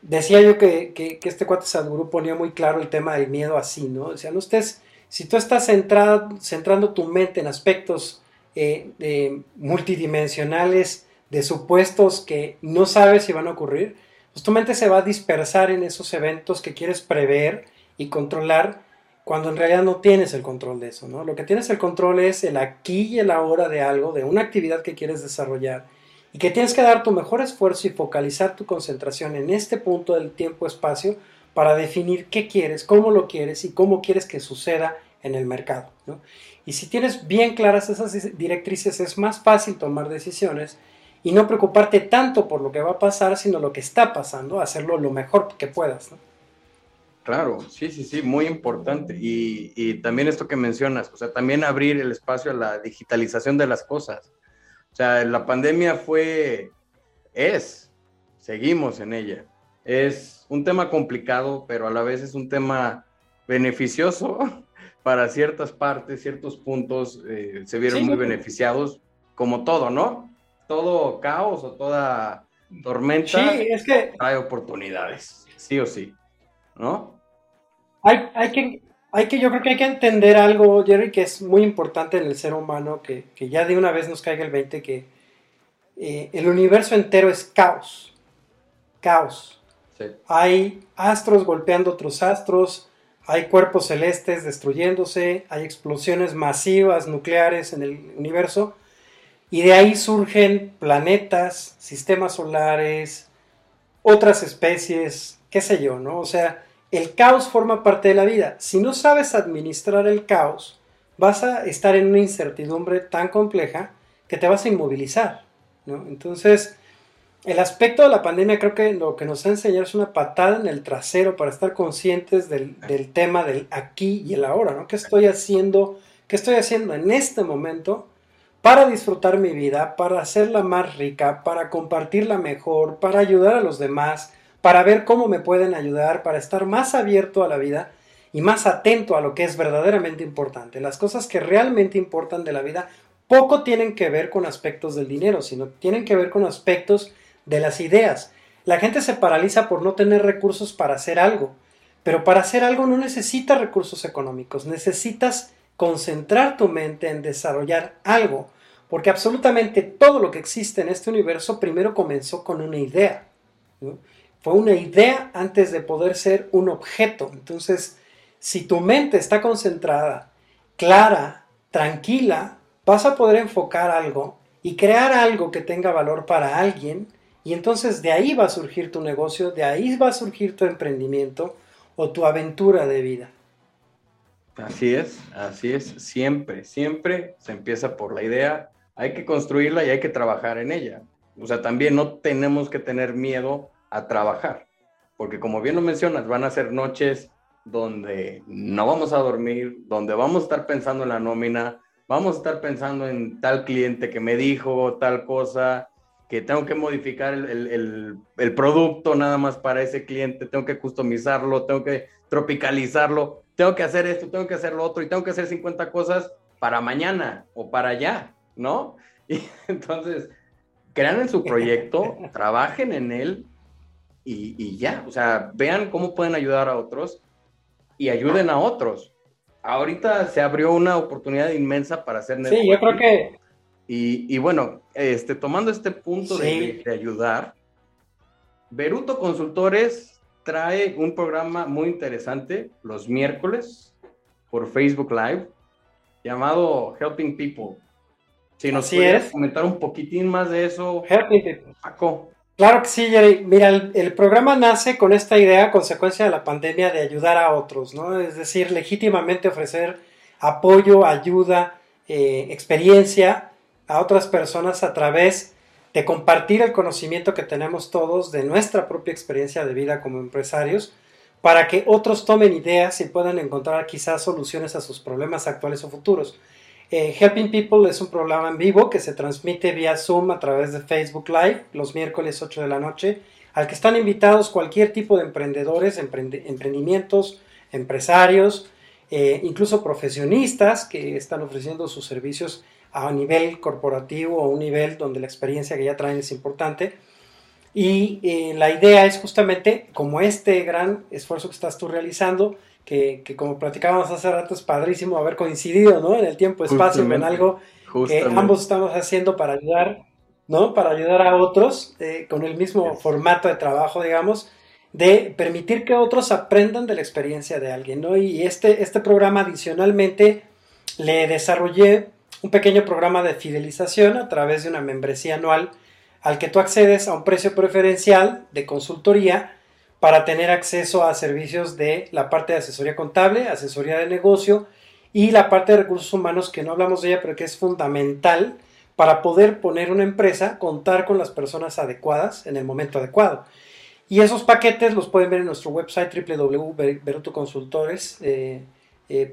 Speaker 2: decía yo que, este cuate Sadhguru ponía muy claro el tema del miedo así, ¿no? Decía, no estés, si tú estás centrando tu mente en aspectos eh, multidimensionales de supuestos que no sabes si van a ocurrir, pues tu mente se va a dispersar en esos eventos que quieres prever y controlar cuando en realidad no tienes el control de eso, ¿no? Lo que tienes el control es el aquí y el ahora de algo, de una actividad que quieres desarrollar y que tienes que dar tu mejor esfuerzo y focalizar tu concentración en este punto del tiempo-espacio para definir qué quieres, cómo lo quieres y cómo quieres que suceda en el mercado. ¿no? Y si tienes bien claras esas directrices es más fácil tomar decisiones y no preocuparte tanto por lo que va a pasar, sino lo que está pasando, hacerlo lo mejor que puedas.
Speaker 1: Claro, sí, sí, sí, muy importante. Y, también esto que mencionas, o sea, también abrir el espacio a la digitalización de las cosas. O sea, la pandemia fue, es, seguimos en ella. Es un tema complicado, pero a la vez es un tema beneficioso (laughs) para ciertas partes, ciertos puntos, eh, se vieron muy beneficiados, como todo, ¿no? Todo caos o toda tormenta
Speaker 2: sí, es que...
Speaker 1: trae oportunidades, sí o sí, ¿no?
Speaker 2: Hay, hay, que, hay que, yo creo que hay que entender algo, Jerry, que es muy importante en el ser humano, que, ya de una vez nos caiga el 20, que eh, el universo entero es caos. Caos. Hay astros golpeando otros astros, hay cuerpos celestes destruyéndose, hay explosiones masivas nucleares en el universo, y de ahí surgen planetas, sistemas solares, otras especies, qué sé yo, ¿no? O sea, el caos forma parte de la vida. Si no sabes administrar el caos, vas a estar en una incertidumbre tan compleja que te vas a inmovilizar. Entonces, el aspecto de la pandemia creo que lo que nos ha enseñado es una patada en el trasero para estar conscientes del, tema del aquí y el ahora. ¿no? ¿Qué estoy haciendo? ¿Qué estoy haciendo en este momento para disfrutar mi vida, para hacerla más rica, para compartirla mejor, para ayudar a los demás? Para ver cómo me pueden ayudar, para estar más abierto a la vida y más atento a lo que es verdaderamente importante. Las cosas que realmente importan de la vida poco tienen que ver con aspectos del dinero, sino tienen que ver con aspectos de las ideas. La gente se paraliza por no tener recursos para hacer algo, pero para hacer algo no necesitas recursos económicos, necesitas concentrar tu mente en desarrollar algo, porque absolutamente todo lo que existe en este universo primero comenzó con una idea. Fue una idea antes de poder ser un objeto. Entonces, si tu mente está concentrada, clara, tranquila, vas a poder enfocar algo y crear algo que tenga valor para alguien y entonces de ahí va a surgir tu negocio, de ahí va a surgir tu emprendimiento o tu aventura de vida.
Speaker 1: Así es, así es, siempre, siempre se empieza por la idea, hay que construirla y hay que trabajar en ella. O sea, también no tenemos que tener miedo a trabajar, porque como bien lo mencionas, van a ser noches donde no vamos a dormir, donde vamos a estar pensando en la nómina, vamos a estar pensando en tal cliente que me dijo tal cosa, que tengo que modificar el, el, producto nada más para ese cliente, tengo que customizarlo, tengo que tropicalizarlo, tengo que hacer esto, tengo que hacer lo otro y tengo que hacer 50 cosas para mañana o para allá, ¿no? (laughs) Y entonces, crean en su proyecto, (laughs) trabajen en él, y, ya, o sea, vean cómo pueden ayudar a otros y ayuden a otros. ahorita se abrió una oportunidad inmensa para hacer
Speaker 2: networking. Sí, yo creo que...
Speaker 1: Y, bueno, este, tomando este punto de, de ayudar, Beruto Consultores trae un programa muy interesante los miércoles por Facebook Live llamado Helping People. Si nos quieres comentar un poquitín más de eso.
Speaker 2: Paco. Claro que sí, Jerry. Mira, el, programa nace con esta idea, consecuencia de la pandemia, de ayudar a otros, ¿no? Es decir, legítimamente ofrecer apoyo, ayuda, eh, experiencia a otras personas a través de compartir el conocimiento que tenemos todos de nuestra propia experiencia de vida como empresarios, para que otros tomen ideas y puedan encontrar quizás soluciones a sus problemas actuales o futuros. Eh, Helping People es un programa en vivo que se transmite vía Zoom a través de Facebook Live los miércoles 8 de la noche, al que están invitados cualquier tipo de emprendedores, emprendimientos, empresarios, eh, incluso profesionistas que están ofreciendo sus servicios a nivel corporativo o a un nivel donde la experiencia que ya traen es importante. Y eh, la idea es justamente, como este gran esfuerzo que estás tú realizando, que, como platicábamos hace rato, es padrísimo haber coincidido, ¿no? En el tiempo-espacio en algo que ambos estamos haciendo para ayudar, ¿no? Para ayudar a otros eh, con el mismo formato de trabajo, digamos, de permitir que otros aprendan de la experiencia de alguien, ¿no? Y este, este programa adicionalmente le desarrollé un pequeño programa de fidelización a través de una membresía anual al que tú accedes a un precio preferencial de consultoría para tener acceso a servicios de la parte de asesoría contable, asesoría de negocio y la parte de recursos humanos que no hablamos de ella pero que es fundamental para poder poner una empresa, contar con las personas adecuadas en el momento adecuado. Y esos paquetes los pueden ver en nuestro website www.berutoconsultores.com, eh, eh,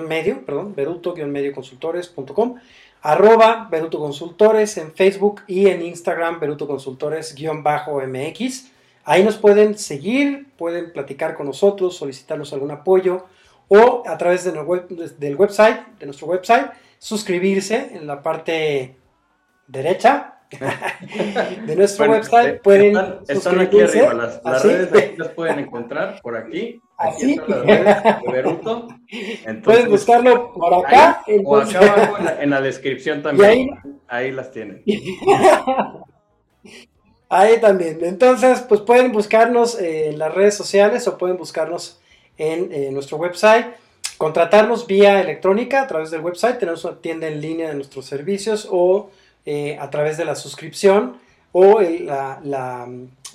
Speaker 2: medio, perdón, beruto-medioconsultores.com, arroba Beruto Consultores en Facebook y en Instagram Beruto Consultores-MX. Ahí nos pueden seguir, pueden platicar con nosotros, solicitarnos algún apoyo o a través de del website, de nuestro website, suscribirse en la parte derecha (laughs) de nuestro website. Pueden
Speaker 1: están, aquí arriba, las, redes las pueden encontrar por aquí. Aquí están las redes de Beruto. (laughs)
Speaker 2: pueden buscarlo por acá.
Speaker 1: o acá abajo en la, descripción también. Ahí, ahí las tienen. (laughs)
Speaker 2: Ahí también. Entonces, pues pueden buscarnos en las redes sociales o pueden buscarnos en, nuestro website. Contratarnos vía electrónica a través del website. Tenemos una tienda en línea de nuestros servicios o eh, a través de la suscripción o la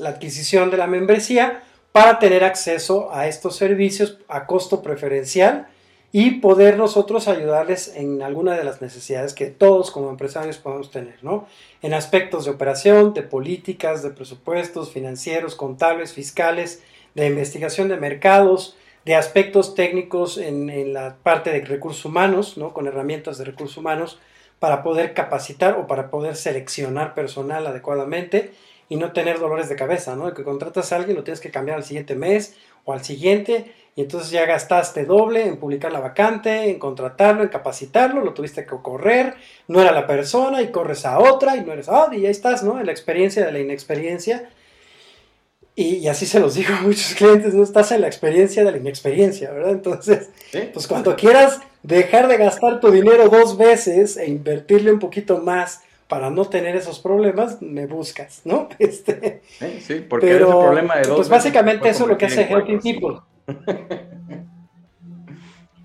Speaker 2: adquisición de la membresía para tener acceso a estos servicios a costo preferencial y poder nosotros ayudarles en alguna de las necesidades que todos como empresarios podemos tener, ¿no? En aspectos de operación, de políticas, de presupuestos financieros, contables, fiscales, de investigación de mercados, de aspectos técnicos en, la parte de recursos humanos, ¿no? Con herramientas de recursos humanos para poder capacitar o para poder seleccionar personal adecuadamente y no tener dolores de cabeza, ¿no? Que contratas a alguien, lo tienes que cambiar al siguiente mes o al siguiente y entonces ya gastaste doble en publicar la vacante, en contratarlo, en capacitarlo, lo tuviste que correr, no era la persona y corres a otra y no eres, ah, y ya estás, ¿no? En la experiencia de la inexperiencia. Y, así se los digo a muchos clientes, no estás en la experiencia de la inexperiencia, ¿verdad? Entonces, pues cuando quieras dejar de gastar tu dinero dos veces e invertirle un poquito más para no tener esos problemas, me buscas, ¿no? (laughs) Este,
Speaker 1: sí, porque pero, ese problema de dos
Speaker 2: Pues básicamente eso es lo que hace Helping People. (laughs)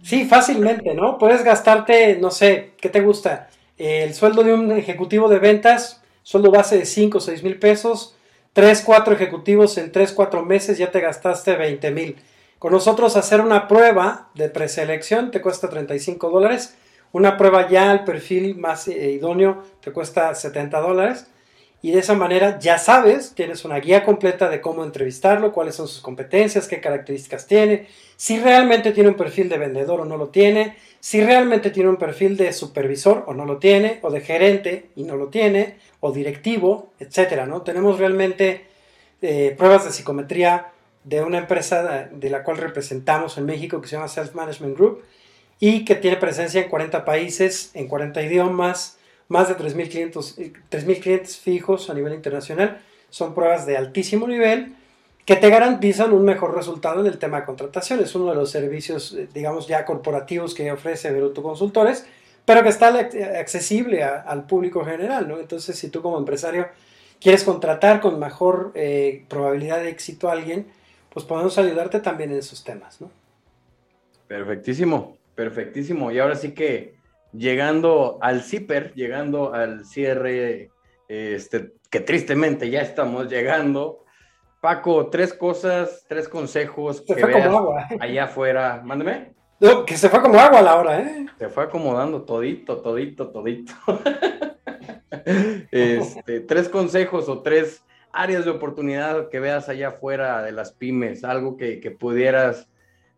Speaker 2: Sí, fácilmente, ¿no? Puedes gastarte, no sé, ¿qué te gusta? El sueldo de un ejecutivo de ventas, sueldo base de 5 o 6 mil pesos, 3, 4 ejecutivos en 3, 4 meses ya te gastaste 20 mil. Con nosotros hacer una prueba de preselección te cuesta 35 dólares una prueba ya al perfil más eh, idóneo te cuesta 70 dólares y de esa manera ya sabes, tienes una guía completa de cómo entrevistarlo, cuáles son sus competencias, qué características tiene, si realmente tiene un perfil de vendedor o no lo tiene, si realmente tiene un perfil de supervisor o no lo tiene, o de gerente y no lo tiene, o directivo, etcétera, ¿no? Tenemos realmente eh, pruebas de psicometría de una empresa de la cual representamos en México que se llama Self Management Group, y que tiene presencia en 40 países, en 40 idiomas, más de 3.000 clientes, 3 clientes fijos a nivel internacional. Son pruebas de altísimo nivel que te garantizan un mejor resultado en el tema de contratación. Es uno de los servicios, eh, digamos, ya corporativos que ofrece Veruto Consultores, pero que está accesible al público general, ¿no? Entonces, si tú como empresario quieres contratar con mejor eh, probabilidad de éxito a alguien, pues podemos ayudarte también en esos temas, ¿no?
Speaker 1: Perfectísimo, perfectísimo. Y ahora sí que llegando al CIPER, llegando al cierre, este, que tristemente ya estamos llegando, Paco, tres cosas, tres consejos
Speaker 2: que fue como agua.
Speaker 1: allá afuera. Mándeme.
Speaker 2: No, que se fue como agua a la hora, ¿eh?
Speaker 1: Se fue acomodando todito, todito, todito. (laughs) este, tres consejos o tres áreas de oportunidad que veas allá afuera de las pymes, algo que, pudieras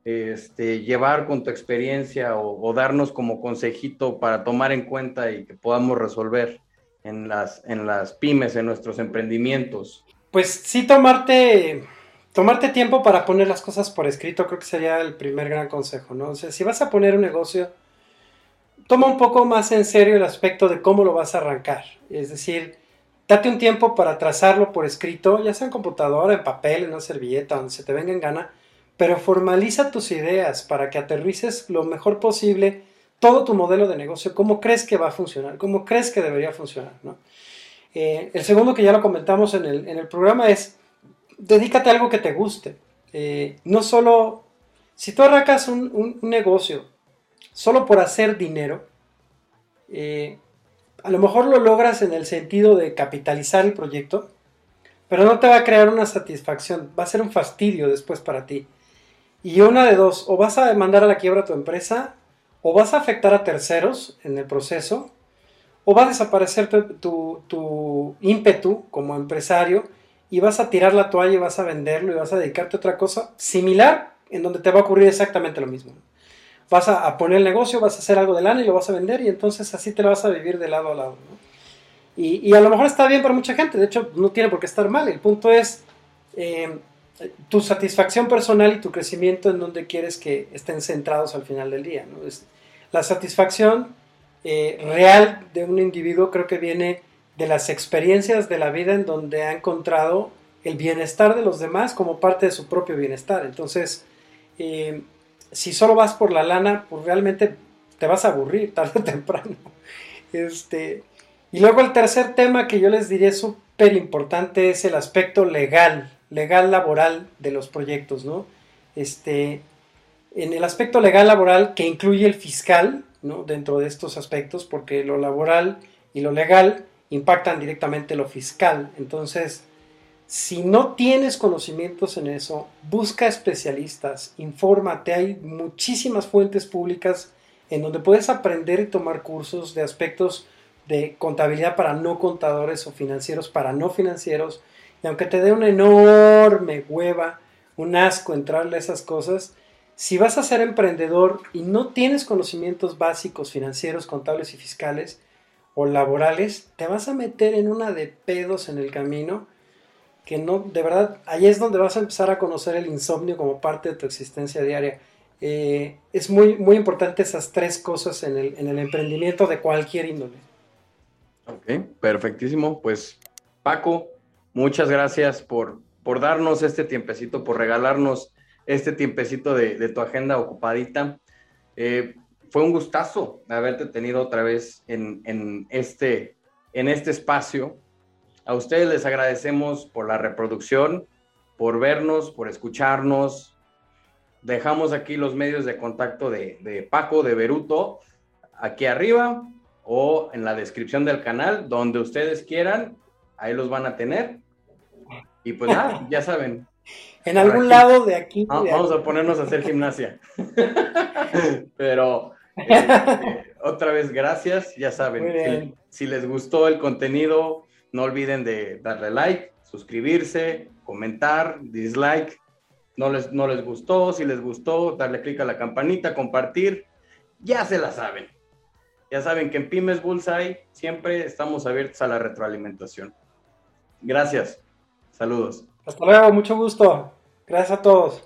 Speaker 1: este, llevar con tu experiencia o, darnos como consejito para tomar en cuenta y que podamos resolver en las, en las pymes, en nuestros emprendimientos
Speaker 2: pues sí tomarte, tomarte tiempo para poner las cosas por escrito creo que sería el primer gran consejo, ¿no? O sea, si vas a poner un negocio, toma un poco más en serio el aspecto de cómo lo vas a arrancar. Es decir, date un tiempo para trazarlo por escrito, ya sea en computadora, en papel, en una servilleta, donde se te venga en gana, pero formaliza tus ideas para que aterrices lo mejor posible todo tu modelo de negocio, cómo crees que va a funcionar, cómo crees que debería funcionar. Eh, el segundo que ya lo comentamos en el, programa es, dedícate a algo que te guste. Eh, no solo, si tú arrancas un, negocio solo por hacer dinero, eh, a lo mejor lo logras en el sentido de capitalizar el proyecto, pero no te va a crear una satisfacción, va a ser un fastidio después para ti. Y una de dos, o vas a mandar a la quiebra tu empresa, o vas a afectar a terceros en el proceso, o va a desaparecer tu, ímpetu como empresario y vas a tirar la toalla y vas a venderlo y vas a dedicarte a otra cosa similar en donde te va a ocurrir exactamente lo mismo. Vas a, poner el negocio, vas a hacer algo de lana y lo vas a vender y entonces así te lo vas a vivir de lado a lado. Y, a lo mejor está bien para mucha gente, de hecho no tiene por qué estar mal. El punto es eh, tu satisfacción personal y tu crecimiento en donde quieres que estén centrados al final del día. la satisfacción eh, real de un individuo creo que viene de las experiencias de la vida en donde ha encontrado el bienestar de los demás como parte de su propio bienestar. Entonces, eh, si solo vas por la lana, pues realmente te vas a aburrir tarde o temprano. Este, y luego el tercer tema que yo les diría súper importante es el aspecto legal, legal laboral de los proyectos, ¿no? Este, en el aspecto legal laboral que incluye el fiscal, dentro de estos aspectos, porque lo laboral y lo legal impactan directamente lo fiscal. Entonces, si no tienes conocimientos en eso, busca especialistas, infórmate, hay muchísimas fuentes públicas en donde puedes aprender y tomar cursos de aspectos de contabilidad para no contadores o financieros para no financieros. Aunque te dé una enorme hueva, un asco entrarle a esas cosas, si vas a ser emprendedor y no tienes conocimientos básicos financieros, contables y fiscales o laborales, te vas a meter en una de pedos en el camino que no, de verdad, ahí es donde vas a empezar a conocer el insomnio como parte de tu existencia diaria. Eh, es muy, muy importante esas tres cosas en el, en el emprendimiento de cualquier índole.
Speaker 1: Ok, perfectísimo. Pues Paco, muchas gracias por, por darnos este tiempecito, por regalarnos este tiempecito de, tu agenda ocupadita. Eh, fue un gustazo haberte tenido otra vez en, este, en este espacio. A ustedes les agradecemos por la reproducción, por vernos, por escucharnos. Dejamos aquí los medios de contacto de, de Paco, de Beruto, aquí arriba o en la descripción del canal, donde ustedes quieran, ahí los van a tener. Y pues nada, (laughs) ya saben,
Speaker 2: en algún lado de aquí.
Speaker 1: vamos a ponernos a hacer gimnasia. (laughs) Pero este, otra vez, gracias. Ya saben, si, les gustó el contenido, no olviden de darle like, suscribirse, comentar, dislike. No les, no les gustó, si les gustó, darle clic a la campanita, compartir. Ya se la saben. Ya saben que en Pymes Bullseye siempre estamos abiertos a la retroalimentación. Gracias. Saludos.
Speaker 2: Hasta luego, mucho gusto. Gracias a todos.